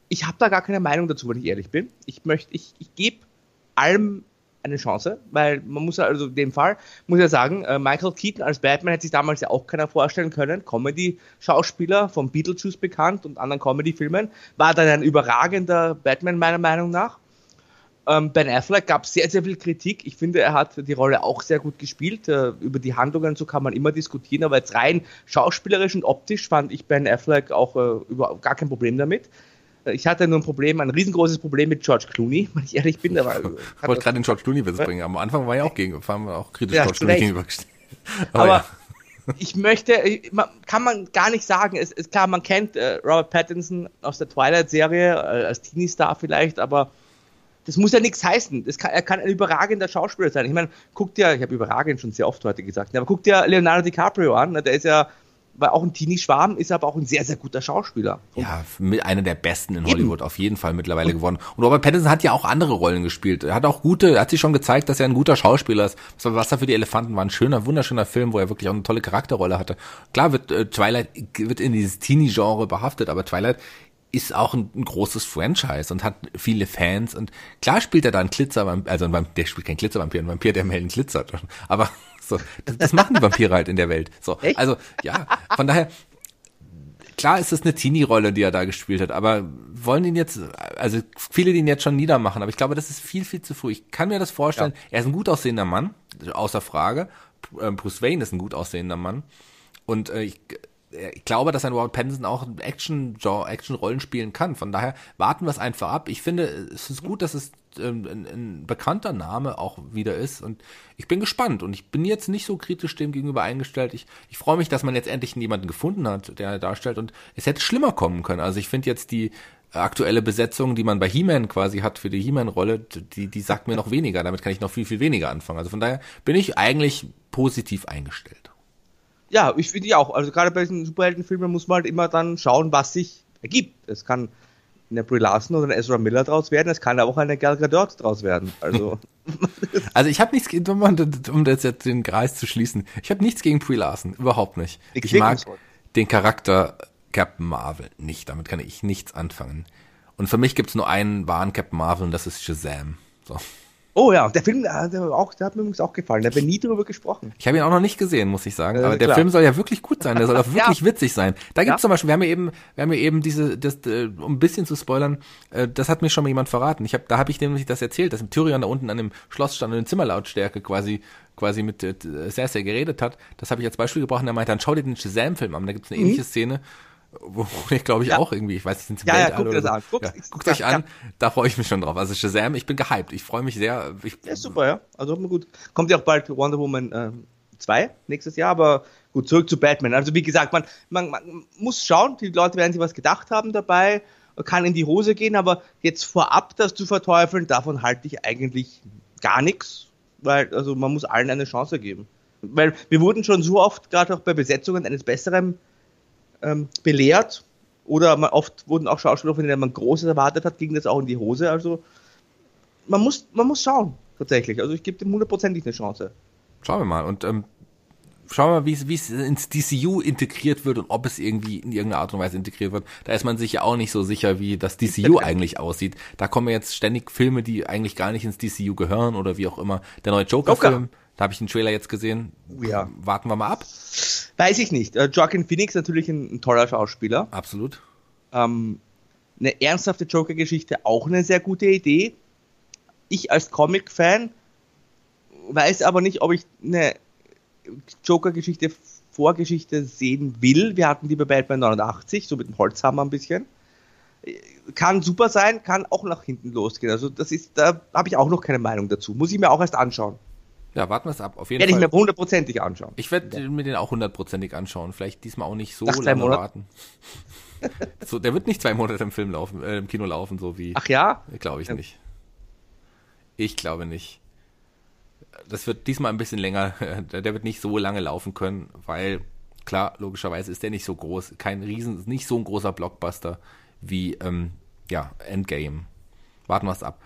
ich habe da gar keine Meinung dazu, wenn ich ehrlich bin. Ich möchte, ich, ich gebe allem eine Chance, weil man muss ja, also in dem Fall, muss ja sagen, äh, Michael Keaton als Batman hätte sich damals ja auch keiner vorstellen können. Comedy-Schauspieler vom Beetlejuice bekannt und anderen Comedy-Filmen, war dann ein überragender Batman meiner Meinung nach. Ähm, ben Affleck gab sehr, sehr viel Kritik. Ich finde, er hat die Rolle auch sehr gut gespielt. Äh, über die Handlungen so kann man immer diskutieren, aber jetzt rein schauspielerisch und optisch fand ich Ben Affleck auch äh, über, gar kein Problem damit. Ich hatte nur ein Problem, ein riesengroßes Problem mit George Clooney, [laughs] wenn ich ehrlich bin. Aber, ich wollte gerade den George Clooney-Witz bringen. Am Anfang war ja auch gegen, waren wir auch kritisch ja, George Clooney gegenübergestellt. Aber, [laughs] aber ja. ich möchte, kann man gar nicht sagen. Es ist klar, man kennt äh, Robert Pattinson aus der Twilight-Serie äh, als Teenie-Star vielleicht, aber das muss ja nichts heißen. Kann, er kann ein überragender Schauspieler sein. Ich meine, guck dir, ich habe überragend schon sehr oft heute gesagt, aber guck dir Leonardo DiCaprio an. Ne, der ist ja weil auch ein Teenie-Schwarm ist aber auch ein sehr, sehr guter Schauspieler. Und ja, einer der besten in Hollywood eben. auf jeden Fall mittlerweile und geworden. Und Robert Pattinson hat ja auch andere Rollen gespielt. Er hat auch gute, er hat sich schon gezeigt, dass er ein guter Schauspieler ist. Was da für die Elefanten war ein schöner, wunderschöner Film, wo er wirklich auch eine tolle Charakterrolle hatte. Klar wird äh, Twilight wird in dieses Teenie-Genre behaftet, aber Twilight ist auch ein, ein, großes Franchise und hat viele Fans und klar spielt er da einen Glitzervampir, also ein Vampir, der spielt kein Glitzervampir, ein Vampir, der im Hellen glitzert. [laughs] Aber so, das, das machen die Vampire halt in der Welt. So, Echt? also ja, von daher klar ist es eine Teenie-Rolle, die er da gespielt hat, aber wollen ihn jetzt, also viele die ihn jetzt schon niedermachen, aber ich glaube, das ist viel, viel zu früh. Ich kann mir das vorstellen. Ja. Er ist ein gut aussehender Mann, außer Frage. Ähm, Bruce Wayne ist ein gut aussehender Mann. Und äh, ich, ich glaube, dass ein Robert Pattinson auch Action, Action-Rollen spielen kann. Von daher warten wir es einfach ab. Ich finde, es ist gut, dass es ähm, ein, ein, bekannter Name auch wieder ist und ich bin gespannt und ich bin jetzt nicht so kritisch dem gegenüber eingestellt. Ich, ich freue mich, dass man jetzt endlich jemanden gefunden hat, der darstellt und es hätte schlimmer kommen können. Also ich finde jetzt die aktuelle Besetzung, die man bei He-Man quasi hat für die He-Man-Rolle, die, die sagt mir noch weniger. Damit kann ich noch viel, viel weniger anfangen. Also von daher bin ich eigentlich positiv eingestellt. Ja, ich finde ja auch. Also gerade bei diesen Superheldenfilmen muss man halt immer dann schauen, was sich ergibt. Es kann eine Brie Larson oder eine Ezra Miller draus werden, es kann auch eine Gal Gadot draus werden. Also, [laughs] also ich habe nichts, um, um das jetzt den Kreis zu schließen, ich habe nichts gegen Brie Larson, überhaupt nicht. Ich, ich mag den Charakter Captain Marvel nicht, damit kann ich nichts anfangen. Und für mich gibt's nur einen wahren Captain Marvel und das ist Shazam. So. Oh ja, der Film, äh, der, auch, der hat mir übrigens auch gefallen. Da wird nie drüber gesprochen. Ich habe ihn auch noch nicht gesehen, muss ich sagen. Aber äh, der Film soll ja wirklich gut sein. Der soll auch [laughs] wirklich ja. witzig sein. Da gibt's ja. zum Beispiel, wir haben ja eben, wir haben ja eben diese, das, äh, um ein bisschen zu spoilern, äh, das hat mir schon mal jemand verraten. Ich hab, da habe ich nämlich das erzählt, dass Tyrion da unten an dem Schloss stand und in Zimmerlautstärke quasi quasi mit äh, Cersei geredet hat. Das habe ich als Beispiel gebraucht und er meinte, dann schau dir den Shazam-Film an. Da gibt's eine mhm. ähnliche Szene wo ich glaube ich ja. auch irgendwie, ich weiß nicht, sind sie ja, ja, guckt das an. Guckt, ja, guckt euch an, da freue ich mich schon drauf. Also Shazam, ich bin gehypt, ich freue mich sehr. Ich, ja, super, ja. Also gut. Kommt ja auch bald Wonder Woman äh, 2 nächstes Jahr, aber gut, zurück zu Batman. Also wie gesagt, man, man, man muss schauen, die Leute werden sich was gedacht haben dabei, kann in die Hose gehen, aber jetzt vorab das zu verteufeln, davon halte ich eigentlich gar nichts, weil also man muss allen eine Chance geben. Weil wir wurden schon so oft, gerade auch bei Besetzungen eines Besseren ähm, belehrt. Oder man, oft wurden auch Schauspieler, von denen man Großes erwartet hat, ging das auch in die Hose. Also man muss, man muss schauen, tatsächlich. Also ich gebe dem hundertprozentig eine Chance. Schauen wir mal. Und ähm, schauen wir mal, wie es ins DCU integriert wird und ob es irgendwie in irgendeiner Art und Weise integriert wird. Da ist man sich ja auch nicht so sicher, wie das DCU [laughs] eigentlich aussieht. Da kommen jetzt ständig Filme, die eigentlich gar nicht ins DCU gehören oder wie auch immer. Der neue Joker-Film. Joker. Da habe ich einen Trailer jetzt gesehen. Ja. Warten wir mal ab. Weiß ich nicht. Äh, Joaquin Phoenix natürlich ein, ein toller Schauspieler. Absolut. Ähm, eine ernsthafte Joker-Geschichte, auch eine sehr gute Idee. Ich als Comic-Fan weiß aber nicht, ob ich eine Joker-Geschichte, Vorgeschichte sehen will. Wir hatten die bei Batman 89, so mit dem Holzhammer ein bisschen. Kann super sein, kann auch nach hinten losgehen. Also das ist, da habe ich auch noch keine Meinung dazu. Muss ich mir auch erst anschauen. Ja, warten wir es ab. Auf jeden werde Fall. Werde ich mir hundertprozentig anschauen. Ich werde ja. mir den auch hundertprozentig anschauen. Vielleicht diesmal auch nicht so Nach lange warten. [laughs] so, der wird nicht zwei Monate im Film laufen, äh, im Kino laufen, so wie. Ach ja? Glaube ich ja. nicht. Ich glaube nicht. Das wird diesmal ein bisschen länger. [laughs] Der wird nicht so lange laufen können, weil klar, logischerweise ist der nicht so groß, kein riesen, nicht so ein großer Blockbuster wie ähm, ja Endgame. Warten wir es ab.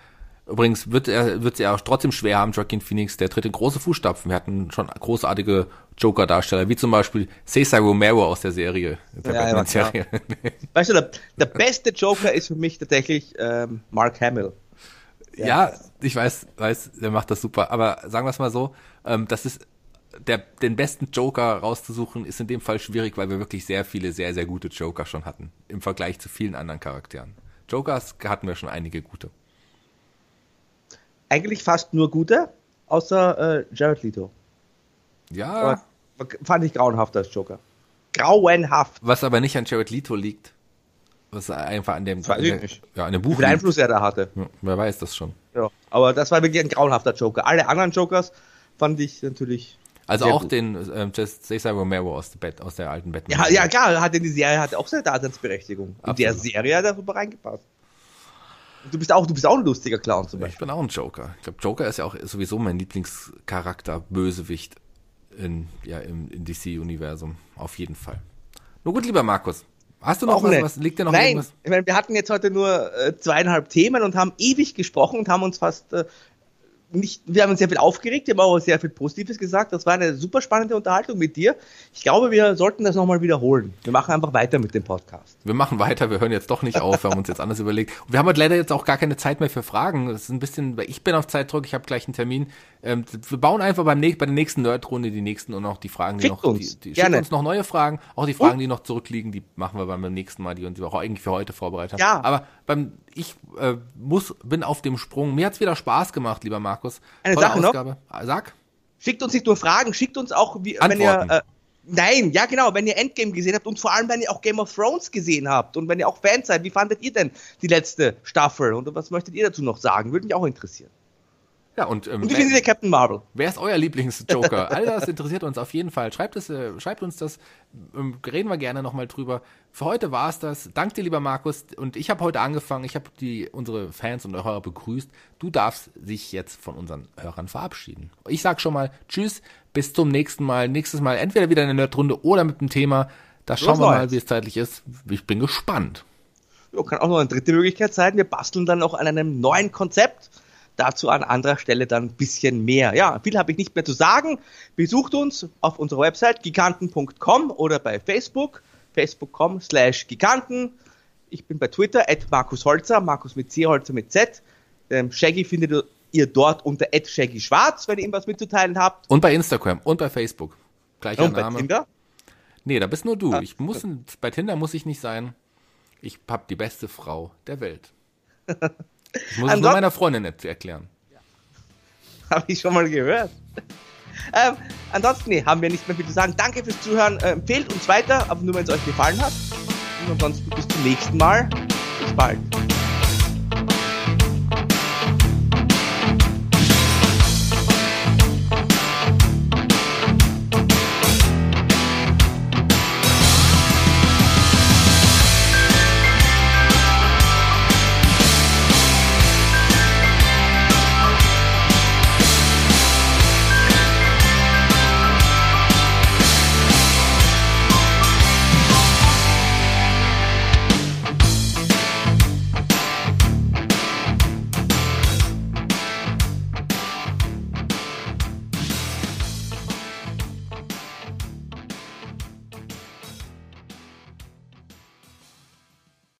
Übrigens wird er wird es ja auch trotzdem schwer haben, Joaquin Phoenix, der tritt in große Fußstapfen. Wir hatten schon großartige Joker-Darsteller, wie zum Beispiel Cesar Romero aus der Serie. Der ja, ja, Serie. Weißt du, der, der, beste Joker ist für mich tatsächlich ähm, Mark Hamill. Ja. ja, ich weiß, weiß, der macht das super. Aber sagen wir es mal so, ähm, das ist der, den besten Joker rauszusuchen, ist in dem Fall schwierig, weil wir wirklich sehr viele, sehr, sehr gute Joker schon hatten. Im Vergleich zu vielen anderen Charakteren. Jokers hatten wir schon einige gute eigentlich fast nur gute, außer äh, Jared Leto. Ja. Aber fand ich grauenhaft als Joker. Grauenhaft. Was aber nicht an Jared Leto liegt. Was einfach an dem, an der, ja, an dem Buch. Wie viel Einfluss er da hatte. Ja, wer weiß das schon. Ja, aber das war wirklich ein grauenhafter Joker. Alle anderen Jokers fand ich natürlich. Also auch gut. den ähm, Cesar Romero aus der, Bett, aus der alten Batman. Ja, ja, klar, hat in die Serie hatte auch seine Daseinsberechtigung. In der Serie hat er super reingepasst. Du bist auch, du bist auch ein lustiger Clown zum Beispiel. Ich bin auch ein Joker. Ich glaube, Joker ist ja auch sowieso mein Lieblingscharakter, Bösewicht in, ja, im, im DC-Universum. Auf jeden Fall. Nur gut, lieber Markus. Hast du noch was, was? Liegt dir noch Nein, irgendwas? Ich meine, wir hatten jetzt heute nur äh, zweieinhalb Themen und haben ewig gesprochen und haben uns fast äh, nicht, wir haben uns sehr viel aufgeregt, wir haben auch sehr viel Positives gesagt. Das war eine super spannende Unterhaltung mit dir. Ich glaube, wir sollten das nochmal wiederholen. Wir machen einfach weiter mit dem Podcast. Wir machen weiter, wir hören jetzt doch nicht auf, wir haben uns jetzt anders überlegt. Wir haben halt leider jetzt auch gar keine Zeit mehr für Fragen. Das ist ein bisschen, weil ich bin auf Zeitdruck, ich habe gleich einen Termin. Ähm, wir bauen einfach beim, bei der nächsten Nerd-Runde die nächsten und auch die Fragen, die schickt noch, uns, die, die schickt uns noch neue Fragen, auch die Fragen, die noch zurückliegen, die machen wir beim nächsten Mal, die uns auch eigentlich für heute vorbereitet haben. Ja. Aber beim, ich äh, muss, bin auf dem Sprung. Mir hat's wieder Spaß gemacht, lieber Markus. Eine Tolle Sache Ausgabe. noch. Sag. Schickt uns nicht nur Fragen, schickt uns auch, wie, wenn ihr, äh, Nein, ja genau, wenn ihr Endgame gesehen habt und vor allem, wenn ihr auch Game of Thrones gesehen habt und wenn ihr auch Fans seid, wie fandet ihr denn die letzte Staffel und was möchtet ihr dazu noch sagen? Würde mich auch interessieren. Ja, und, ähm, und wie findet ihr Captain Marvel? Wer ist euer Lieblingsjoker? All das interessiert uns auf jeden Fall. Schreibt, es, äh, schreibt uns das, ähm, reden wir gerne nochmal drüber. Für heute war es das. Dank dir, lieber Markus. Und ich habe heute angefangen, ich habe unsere Fans und Hörer begrüßt. Du darfst sich jetzt von unseren Hörern verabschieden. Ich sag schon mal Tschüss, bis zum nächsten Mal. Nächstes Mal entweder wieder eine Nerdrunde oder mit dem Thema. Da schauen wir mal, wie es zeitlich ist. Ich bin gespannt. Ja, kann auch noch eine dritte Möglichkeit sein. Wir basteln dann auch an einem neuen Konzept Dazu an anderer Stelle dann ein bisschen mehr. Ja, viel habe ich nicht mehr zu sagen. Besucht uns auf unserer Website giganten.com oder bei Facebook, facebook.com slash giganten. Ich bin bei Twitter, at Markus Holzer, Markus mit C, Holzer mit Z. Ähm, Shaggy findet ihr dort unter at Shaggy Schwarz, wenn ihr ihm was mitzuteilen habt. Und bei Instagram und bei Facebook. Gleicher und Name. Bei Tinder? Nee, da bist nur du. Ah, ich muss, bei Tinder muss ich nicht sein. Ich hab die beste Frau der Welt. [laughs] Ich muss es nur meiner Freundin nicht erklären. [laughs] Habe ich schon mal gehört. [laughs] Ähm, ansonsten, nee, haben wir nicht mehr viel zu sagen. Danke fürs Zuhören. Äh, empfehlt uns weiter, aber nur wenn es euch gefallen hat. Und ansonsten bis zum nächsten Mal. Bis bald.